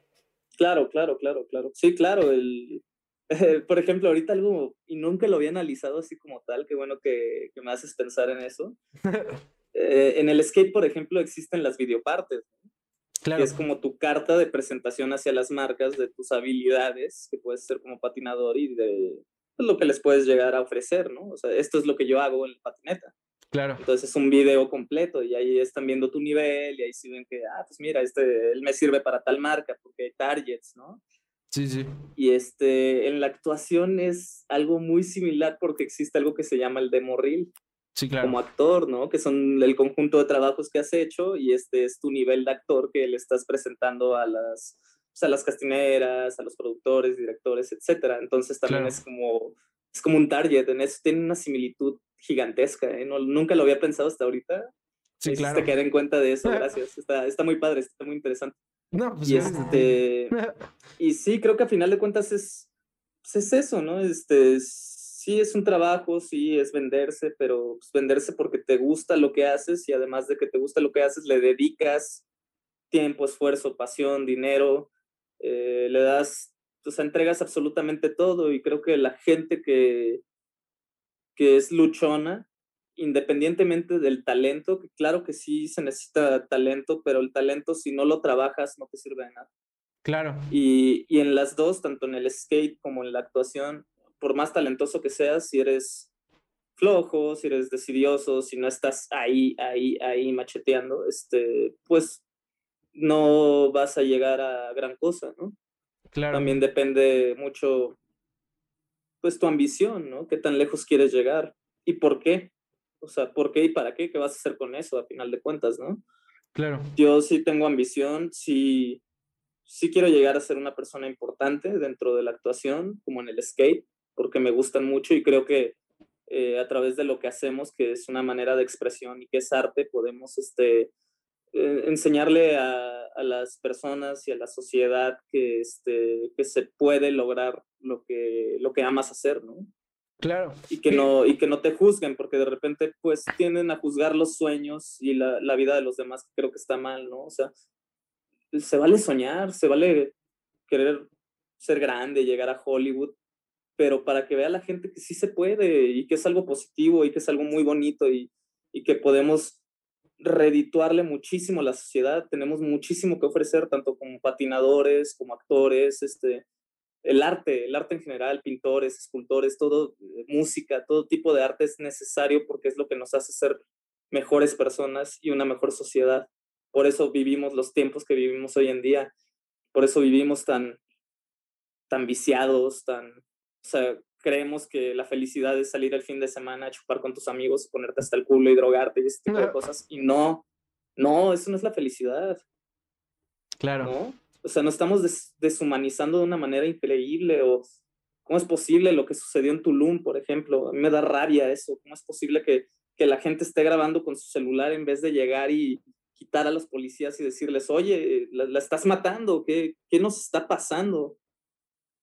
Claro, claro, claro, claro. Sí, claro. El, [LAUGHS] por ejemplo, ahorita algo, y nunca lo había analizado así como tal, qué bueno que, que me haces pensar en eso. [LAUGHS] Eh, en el skate, por ejemplo, existen las videopartes. ¿no? Claro. es como tu carta de presentación hacia las marcas de tus habilidades, que puedes ser como patinador y de pues, lo que les puedes llegar a ofrecer, ¿no? O sea, esto es lo que yo hago en la patineta. Claro. Entonces es un video completo y ahí están viendo tu nivel y ahí sí ven que, ah, pues mira, este, él me sirve para tal marca porque hay targets, ¿no? Sí, sí. Y este, en la actuación es algo muy similar porque existe algo que se llama el demo reel. Sí, claro. Como actor, ¿no? Que son el conjunto de trabajos que has hecho y este es tu nivel de actor que le estás presentando a las, pues, a las castineras, a los productores, directores, etcétera. Entonces también es como es como un target, en eso tiene una similitud gigantesca, ¿eh? no, nunca lo había pensado hasta ahorita. Sí, claro. Te quedé en cuenta de eso, gracias. Está, está muy padre, está muy interesante. No, pues y, este, [LAUGHS] y sí, creo que a final de cuentas es, pues es eso, ¿no? Este, sí es un trabajo, sí es venderse, pero pues venderse porque te gusta lo que haces y además de que te gusta lo que haces, le dedicas tiempo, esfuerzo, pasión, dinero, eh, le das o sea, entregas absolutamente todo y creo que la gente que, que es luchona, independientemente del talento, que claro que sí se necesita talento, pero el talento si no lo trabajas no te sirve de nada. Claro. Y, y en las dos, tanto en el skate como en la actuación, por más talentoso que seas, si eres flojo, si eres decidioso, si no estás ahí, ahí, ahí macheteando, este, pues no vas a llegar a gran cosa, ¿no? También depende mucho, pues, tu ambición, ¿no? ¿Qué tan lejos quieres llegar? ¿Y por qué? O sea, ¿por qué y para qué? ¿Qué vas a hacer con eso a final de cuentas, no? Claro. Yo sí tengo ambición, sí, sí quiero llegar a ser una persona importante dentro de la actuación, como en el skate, porque me gustan mucho y creo que eh, a través de lo que hacemos, que es una manera de expresión y que es arte, podemos este, eh, enseñarle a, a, las personas y a la sociedad que, este, que se puede lograr lo que, lo que amas hacer, ¿no? Claro. Y que, no, y que no te juzguen, porque de repente pues tienden a juzgar los sueños y la, la vida de los demás, que creo que está mal, ¿no? O sea, se vale soñar, se vale querer ser grande, llegar a Hollywood, pero para que vea la gente que sí se puede y que es algo positivo y que es algo muy bonito y, y que podemos redituarle muchísimo a la sociedad. Tenemos muchísimo que ofrecer, tanto como patinadores, como actores, este, el arte, el arte en general, pintores, escultores, todo, eh, música, todo tipo de arte es necesario porque es lo que nos hace ser mejores personas y una mejor sociedad. Por eso vivimos los tiempos que vivimos hoy en día. Por eso vivimos tan, tan viciados, tan, o sea, creemos que la felicidad es salir el fin de semana a chupar con tus amigos, ponerte hasta el culo y drogarte y ese tipo de cosas. Y no, no, eso no es la felicidad. Claro. ¿no? O sea, nos estamos deshumanizando de una manera increíble. O, ¿Cómo es posible lo que sucedió en Tulum, por ejemplo? A mí me da rabia eso. ¿Cómo es posible que, que la gente esté grabando con su celular en vez de llegar y quitar a los policías y decirles, oye, la, la estás matando? ¿Qué, ¿Qué nos está pasando?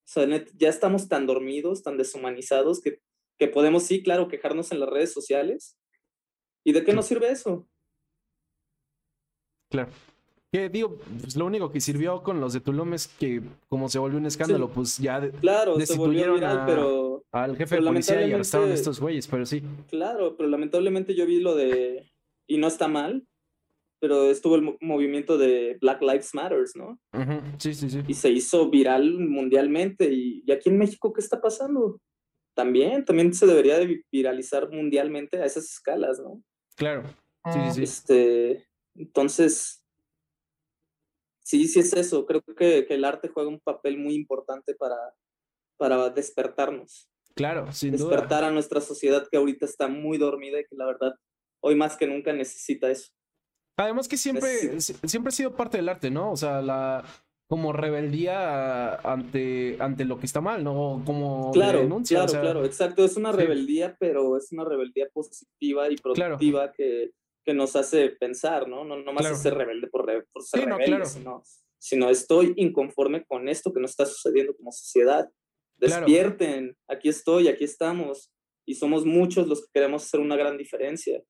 Sea, ya estamos tan dormidos, tan deshumanizados, que, que podemos, sí, claro, quejarnos en las redes sociales. ¿Y de qué nos sirve eso? Claro. Que digo, pues lo único que sirvió con los de Tulum es que como se volvió un escándalo, pues ya claro, destituyeron viral, pero, al jefe de policía y arrestaron a estos güeyes, pero sí. Claro, pero lamentablemente yo vi lo de y no está mal, pero estuvo el movimiento de Black Lives Matters, ¿no? Sí, sí, sí. Y se hizo viral mundialmente. Y, aquí en México qué está pasando? También, también se debería de viralizar mundialmente a esas escalas, ¿no? Claro. Sí, sí, sí. Este, entonces, sí, sí es eso. Creo que, que, el arte juega un papel muy importante para, para despertarnos. Claro, sin Despertar a nuestra sociedad que ahorita está muy dormida y que la verdad hoy más que nunca necesita eso. Además que siempre, siempre ha sido parte del arte, ¿no? O sea, la como rebeldía ante, ante lo que está mal, ¿no? Como claro, denuncia. Claro, claro, exacto. Es una rebeldía, pero es una rebeldía positiva y productiva que, que, nos hace pensar, ¿no? No, no más es ser rebelde por, por ser rebelde, sino, sino estoy inconforme con esto que nos está sucediendo como sociedad. Despierten, aquí estoy, aquí estamos. Y somos muchos los que queremos hacer una gran diferencia.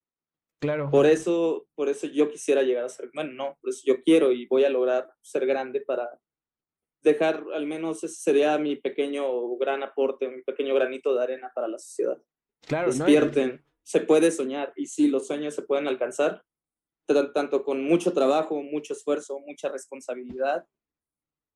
Claro. Por eso, por eso yo quisiera llegar a ser, bueno, no, por eso yo quiero y voy a lograr ser grande para dejar, al menos ese sería mi pequeño gran aporte, mi pequeño granito de arena para la sociedad. Claro, Despierten, se puede soñar y sí, los sueños se pueden alcanzar, tanto con mucho trabajo, mucho esfuerzo, mucha responsabilidad.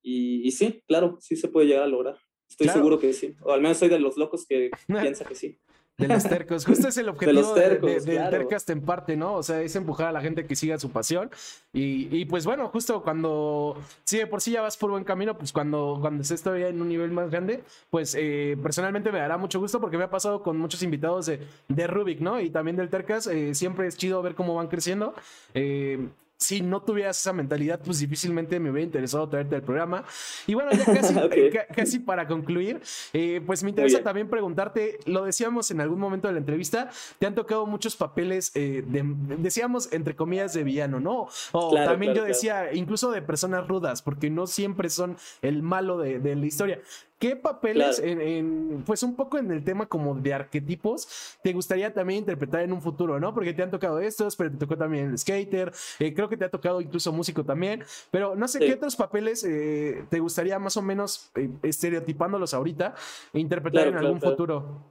Y, y sí, claro, sí se puede llegar a lograr. Estoy seguro que sí. O al menos soy de los locos que [LAUGHS] piensa que sí. De los tercos. Justo es el objetivo de del Tercast en parte, ¿no? O sea, es empujar a la gente que siga su pasión. Y, pues bueno, justo cuando, si de por sí ya vas por buen camino, pues cuando, cuando estés todavía en un nivel más grande, pues eh, personalmente me dará mucho gusto porque me ha pasado con muchos invitados de, de Rubik, ¿no? Y también del Tercas. Eh, siempre es chido ver cómo van creciendo. Eh, si no tuvieras esa mentalidad, pues difícilmente me hubiera interesado traerte al programa. Y bueno, ya [LAUGHS] casi, casi para concluir, eh, pues me interesa también preguntarte, lo decíamos en algún momento de la entrevista, te han tocado muchos papeles, eh, de, decíamos entre comillas de villano, ¿no? O también yo decía, incluso de personas rudas, porque no siempre son el malo de, de la historia. ¿Qué papeles, en, pues un poco en el tema como de arquetipos, te gustaría también interpretar en un futuro, ¿no? Porque te han tocado estos, pero te tocó también el skater, eh, creo que te ha tocado incluso músico también, pero no sé qué otros papeles eh, te gustaría más o menos, eh, estereotipándolos ahorita, interpretar en algún futuro.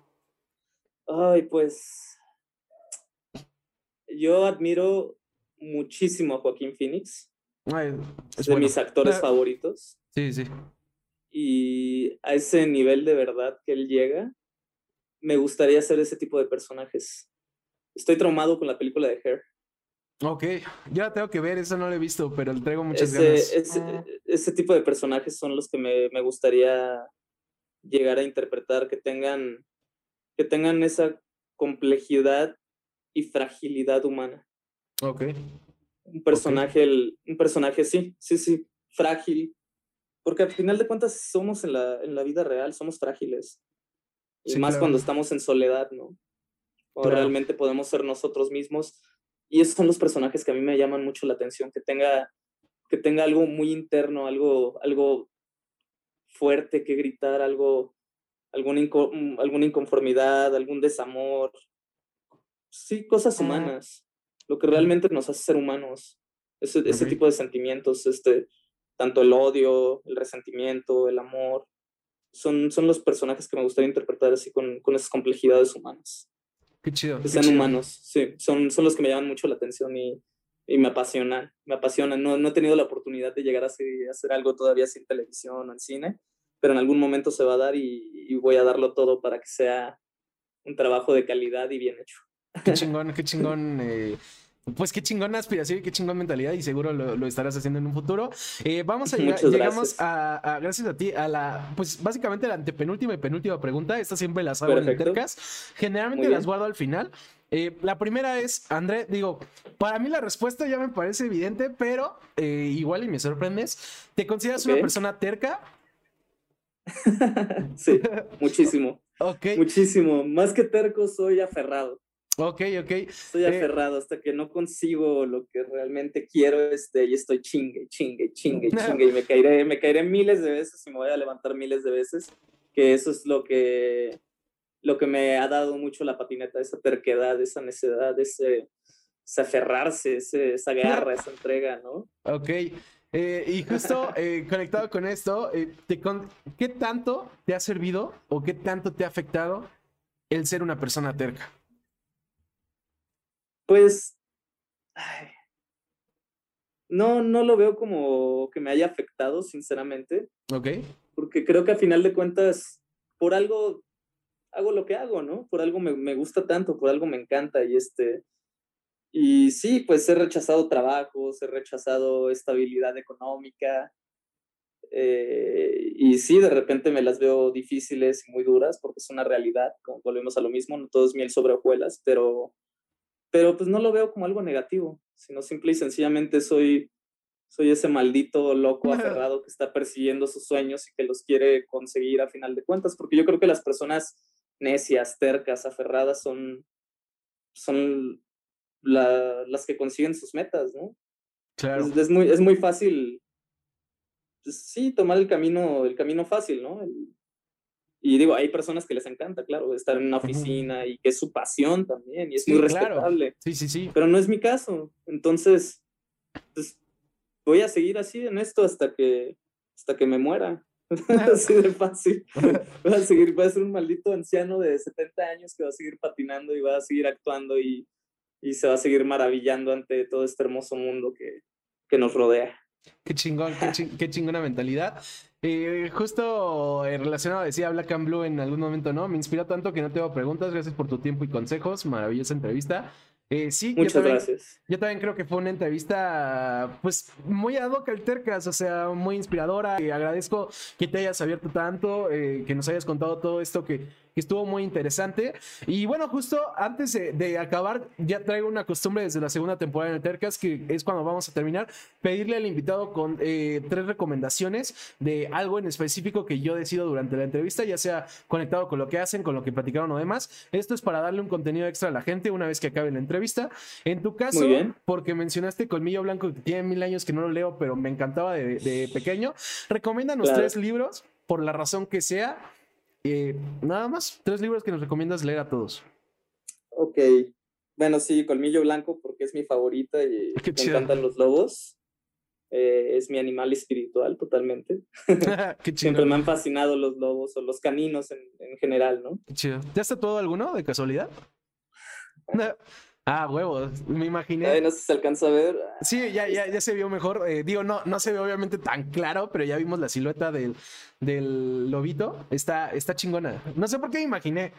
Ay, pues yo admiro muchísimo a Joaquín Phoenix. es de mis actores favoritos. Sí, sí y a ese nivel de verdad que él llega, me gustaría ser ese tipo de personajes. Estoy traumado con la película de Hair. Ok, ya tengo que ver, eso no lo he visto, pero le traigo muchas ganas. Ese, ah. ese, tipo de personajes son los que me, me, gustaría llegar a interpretar, que tengan, que tengan esa complejidad y fragilidad humana. Ok. Un personaje, un personaje, sí, sí, sí, frágil, porque al final de cuentas somos en la, en la vida real, somos frágiles. Y más cuando estamos en soledad, ¿no? O realmente podemos ser nosotros mismos. Y esos son los personajes que a mí me llaman mucho la atención, que tenga, que tenga algo muy interno, algo, algo fuerte que gritar, algo, alguna, mm, alguna inconformidad, algún desamor. Sí, cosas humanas. Lo que realmente nos hace ser humanos. Ese, ese tipo de sentimientos, este, tanto el odio, el resentimiento, el amor, son, son los personajes que me gustaría interpretar así con, con esas complejidades humanas. Qué chido. Que sean humanos, sí, son, son los que me llaman mucho la atención y, y me apasionan, me apasionan. No, no he tenido la oportunidad de llegar a hacer, a hacer algo todavía sin televisión o en cine, pero en algún momento se va a dar y, y voy a darlo todo para que sea un trabajo de calidad y bien hecho. Qué chingón, qué chingón. Eh, pues qué chingona aspiración y qué chingón mentalidad y seguro lo, estarás haciendo en un futuro. Eh, vamos a [LAUGHS] llegar, llegamos a, gracias a ti, a la, pues básicamente la antepenúltima y penúltima pregunta. Esta siempre las hago en en Tercas. Generalmente las guardo al final. Eh, la primera es, André, digo, para mí la respuesta ya me parece evidente, pero eh, igual y me sorprendes. ¿Te consideras una persona terca? [LAUGHS] sí, muchísimo. [LAUGHS] ok. Muchísimo. Más que terco, soy aferrado. Ok, ok. Estoy eh, aferrado hasta que no consigo lo que realmente quiero este, y estoy chingue, chingue, chingue, [LAUGHS] chingue y me caeré, me caeré miles de veces y me voy a levantar miles de veces, que eso es lo que, lo que me ha dado mucho la patineta, esa terquedad, esa necedad, ese, aferrarse, esa garra, esa entrega, ¿no? Ok. Eh, y justo eh, conectado con esto, ¿qué tanto te ha servido o qué tanto te ha afectado el ser una persona terca? Pues no, no lo veo como que me haya afectado, sinceramente. Ok. Porque creo que a final de cuentas, por algo hago lo que hago, ¿no? Por algo me, gusta tanto, por algo me encanta y este... Y sí, pues he rechazado trabajos, he rechazado estabilidad económica. Eh, y sí, de repente me las veo difíciles y muy duras porque es una realidad, como volvemos a lo mismo, no todo es miel sobre hojuelas, pero pero pues no lo veo como algo negativo, sino simple y sencillamente soy, soy ese maldito loco [LAUGHS] aferrado que está persiguiendo sus sueños y que los quiere conseguir a final de cuentas, porque yo creo que las personas necias, tercas, aferradas son, son las que consiguen sus metas, ¿no? Claro. Es, muy, es muy fácil, pues, sí, tomar el camino, el camino fácil, ¿no? Y digo, hay personas que les encanta, claro, estar en una oficina y que es su pasión también y es muy respetable. Sí, sí, sí. Pero no es mi caso. Entonces, pues, voy a seguir así en esto hasta que, hasta que me muera. [LAUGHS] así de fácil. [LAUGHS] Voy a seguir, voy a ser un maldito anciano de 70 años que va a seguir patinando y va a seguir actuando y, y se va a seguir maravillando ante todo este hermoso mundo que, que nos rodea. Qué chingón, qué, chingona mentalidad. Eh, justo eh, relacionado decía Black and Blue en algún momento, ¿no? Me inspira tanto que no tengo preguntas. Gracias por tu tiempo y consejos. Maravillosa entrevista. Eh, sí, Muchas gracias. Yo también creo que fue una entrevista, pues, muy ad hoc al Tercas, o sea, muy inspiradora. Y agradezco que te hayas abierto tanto, que nos hayas contado todo esto que estuvo muy interesante. Y bueno, justo antes de, acabar, ya traigo una costumbre desde la segunda temporada en el que es cuando vamos a terminar, pedirle al invitado con eh, tres recomendaciones de algo en específico que yo decido durante la entrevista, ya sea conectado con lo que hacen, con lo que platicaron o demás. Esto es para darle un contenido extra a la gente una vez que acabe la entrevista. En tu caso, porque mencionaste Colmillo Blanco, que tiene mil años que no lo leo, pero me encantaba de, pequeño, recomiéndanos tres libros, por la razón que sea eh, nada más, tres libros que nos recomiendas leer a todos. Ok. Bueno, sí, Colmillo Blanco, porque es mi favorita y [LAUGHS] me encantan los lobos. Eh, es mi animal espiritual totalmente. [LAUGHS] [LAUGHS] Siempre me han fascinado los lobos o los caninos en, general, ¿no? Qué chido. ¿Ya está todo alguno de casualidad? Ah, huevos, me imaginé. no sé si se alcanza a ver. Sí, ya, ya, ya se vio mejor. Eh, digo, no, no se ve obviamente tan claro, pero ya vimos la silueta del, del lobito. Está, está chingona. No sé por qué me imaginé.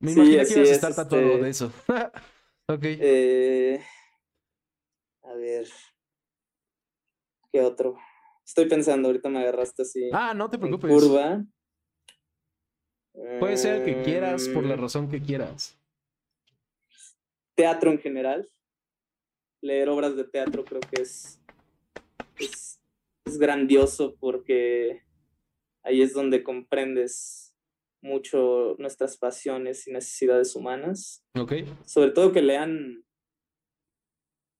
Me imaginé que ibas a estar tatuado este de eso. [LAUGHS] ok. Eh, a ver. ¿Qué otro? Estoy pensando, ahorita me agarraste así. Ah, no te preocupes. Curva. Puede ser que quieras, por la mm. razón que quieras teatro en general. Leer obras de teatro creo que es, es, grandioso porque ahí es donde comprendes mucho nuestras pasiones y necesidades humanas. Sobre todo que lean,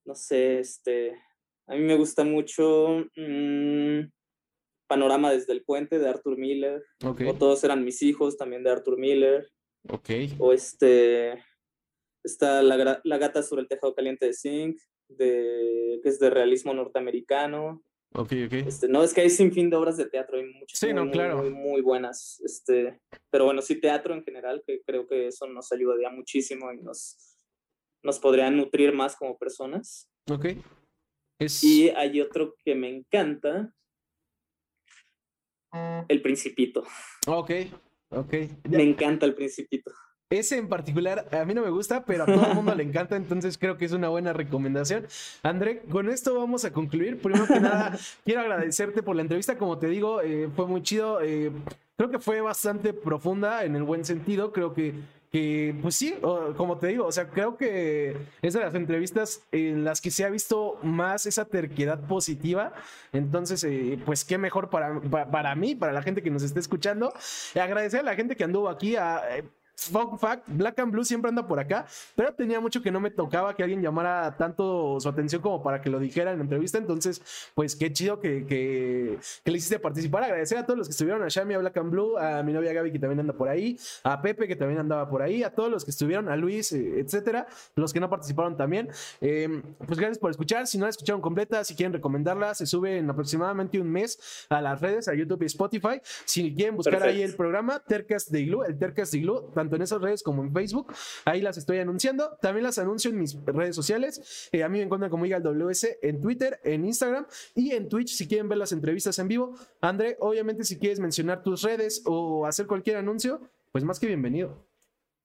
no sé, este, a mí me gusta mucho mm, Panorama desde el puente de Arthur Miller. O Todos eran mis hijos también de Arthur Miller. Ok. O este, Está la, la, gata sobre el tejado caliente de Zinc, de, que es de realismo norteamericano. Ok, ok. Este, no, es que hay sin fin de obras de teatro, hay muchas sí, muy, claro. muy, buenas. Este, pero bueno, sí, teatro en general, que creo que eso nos ayudaría muchísimo y nos, nos podría nutrir más como personas. Ok. Y hay otro que me encanta, El Principito. Ok, ok. Me encanta El Principito. Ese en particular a mí no me gusta, pero a todo el mundo le encanta, entonces creo que es una buena recomendación. André, con esto vamos a concluir. Primero que nada, [LAUGHS] quiero agradecerte por la entrevista. Como te digo, eh, fue muy chido. Eh, creo que fue bastante profunda en el buen sentido. Creo que, que pues sí, como te digo, o sea, creo que es de las entrevistas en las que se ha visto más esa terquedad positiva. Entonces, eh, pues qué mejor para, para, mí, para la gente que nos esté escuchando. Agradecer a la gente que anduvo aquí, a, Fun fact, Black and Blue siempre anda por acá, pero tenía mucho que no me tocaba que alguien llamara tanto su atención como para que lo dijera en la entrevista. Entonces, pues qué chido que, que, le hiciste participar. Agradecer a todos los que estuvieron, a Shami, a Black and Blue, a mi novia Gaby que también anda por ahí, a Pepe que también andaba por ahí, a todos los que estuvieron, a Luis, eh, etcétera, los que no participaron también. Em, pues gracias por escuchar. Si no la escucharon completa, si quieren recomendarla, se sube en aproximadamente un mes a las redes, a YouTube y Spotify. Si quieren buscar ahí el programa, Tercas de Igloo, el Tercas de Igloo, tanto en esas redes como en Facebook. Ahí las estoy anunciando. También las anuncio en mis redes sociales. Eh, a mí me encuentran como Igal WS en Twitter, en Instagram y en Twitch si quieren ver las entrevistas en vivo. André, obviamente si quieres mencionar tus redes o hacer cualquier anuncio, pues más que bienvenido.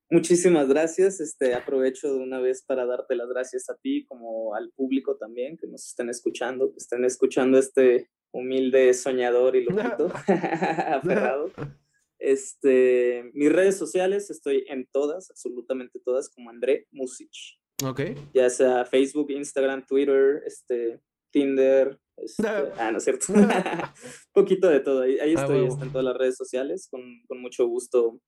Muchísimas gracias. Este, aprovecho de una vez para darte las gracias a ti como al público también que nos estén escuchando, que estén escuchando este humilde soñador y loquito [LAUGHS] [LAUGHS] aferrado. Este, mis redes sociales, estoy en todas, absolutamente todas, como André Musich. Ok. Ya sea Facebook, Instagram, Twitter, este, Tinder. Este, ah, no es cierto. Un [LAUGHS] [LAUGHS] poquito de todo. Ahí, ahí estoy, en todas las redes sociales, con, con, mucho gusto.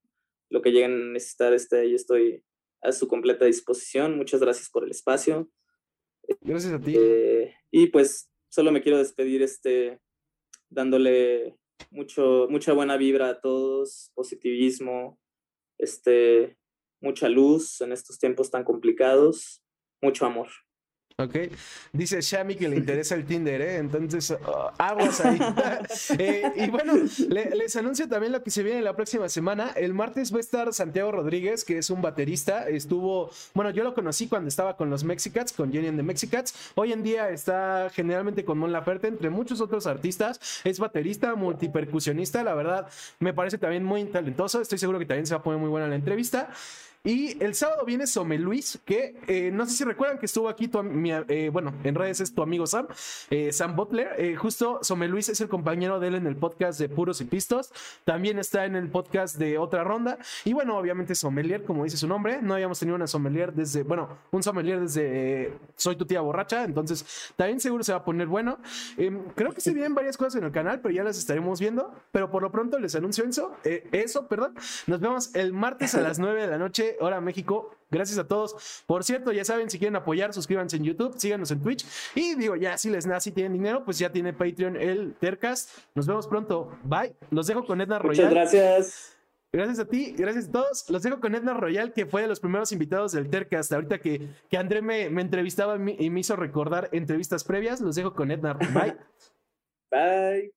Lo que lleguen a necesitar, este, ahí estoy a su completa disposición. Muchas gracias por el espacio. Gracias a ti. Eh, y pues solo me quiero despedir este, dándole mucho, mucha buena vibra a todos, positivismo, este, mucha luz en estos tiempos tan complicados, mucho amor. Ok, dice Shami que le interesa el Tinder, ¿eh? Entonces, uh, aguas ahí. [LAUGHS] [LAUGHS] eh, y bueno, les anuncio también lo que se viene la próxima semana. El martes va a estar Santiago Rodríguez, que es un baterista. Estuvo, bueno, yo lo conocí cuando estaba con los Mexicats, con Jenny and the Mexicats. Hoy en día está generalmente con Mon Laferte, entre muchos otros artistas. Es baterista, multipercusionista. La verdad, me parece también muy talentoso. Estoy seguro que también se va a poner muy buena la entrevista. Y el sábado viene Some Luis, que eh, no sé si recuerdan que estuvo aquí, tu, eh, bueno, en redes es tu amigo Sam, eh, Sam Butler. justo Some Luis es el compañero de él en el podcast de Puros y Pistos. También está en el podcast de Otra Ronda. Y bueno, obviamente Sommelier, como dice su nombre. No habíamos tenido una Sommelier desde, bueno, un Sommelier desde Soy tu tía borracha. Entonces, también seguro se va a poner bueno. Em, creo que se vienen varias cosas en el canal, pero ya las estaremos viendo. Pero por lo pronto les anuncio eso. eso, perdón. Nos vemos el martes a las 9 de la noche Hola México. Gracias a todos. Por cierto, ya saben, si quieren apoyar, suscríbanse en YouTube, síganos en Twitch. Y digo, ya si les nace y tienen dinero, pues ya tiene Patreon el Tercast. Nos vemos pronto. Bye. Los dejo con Edna Royal. Muchas gracias. Gracias a ti, gracias a todos. Los dejo con Edna Royal, que fue de los primeros invitados del Tercast. Ahorita que, que André me, me entrevistaba y me hizo recordar entrevistas previas, los dejo con Edna. Bye. [LAUGHS] Bye.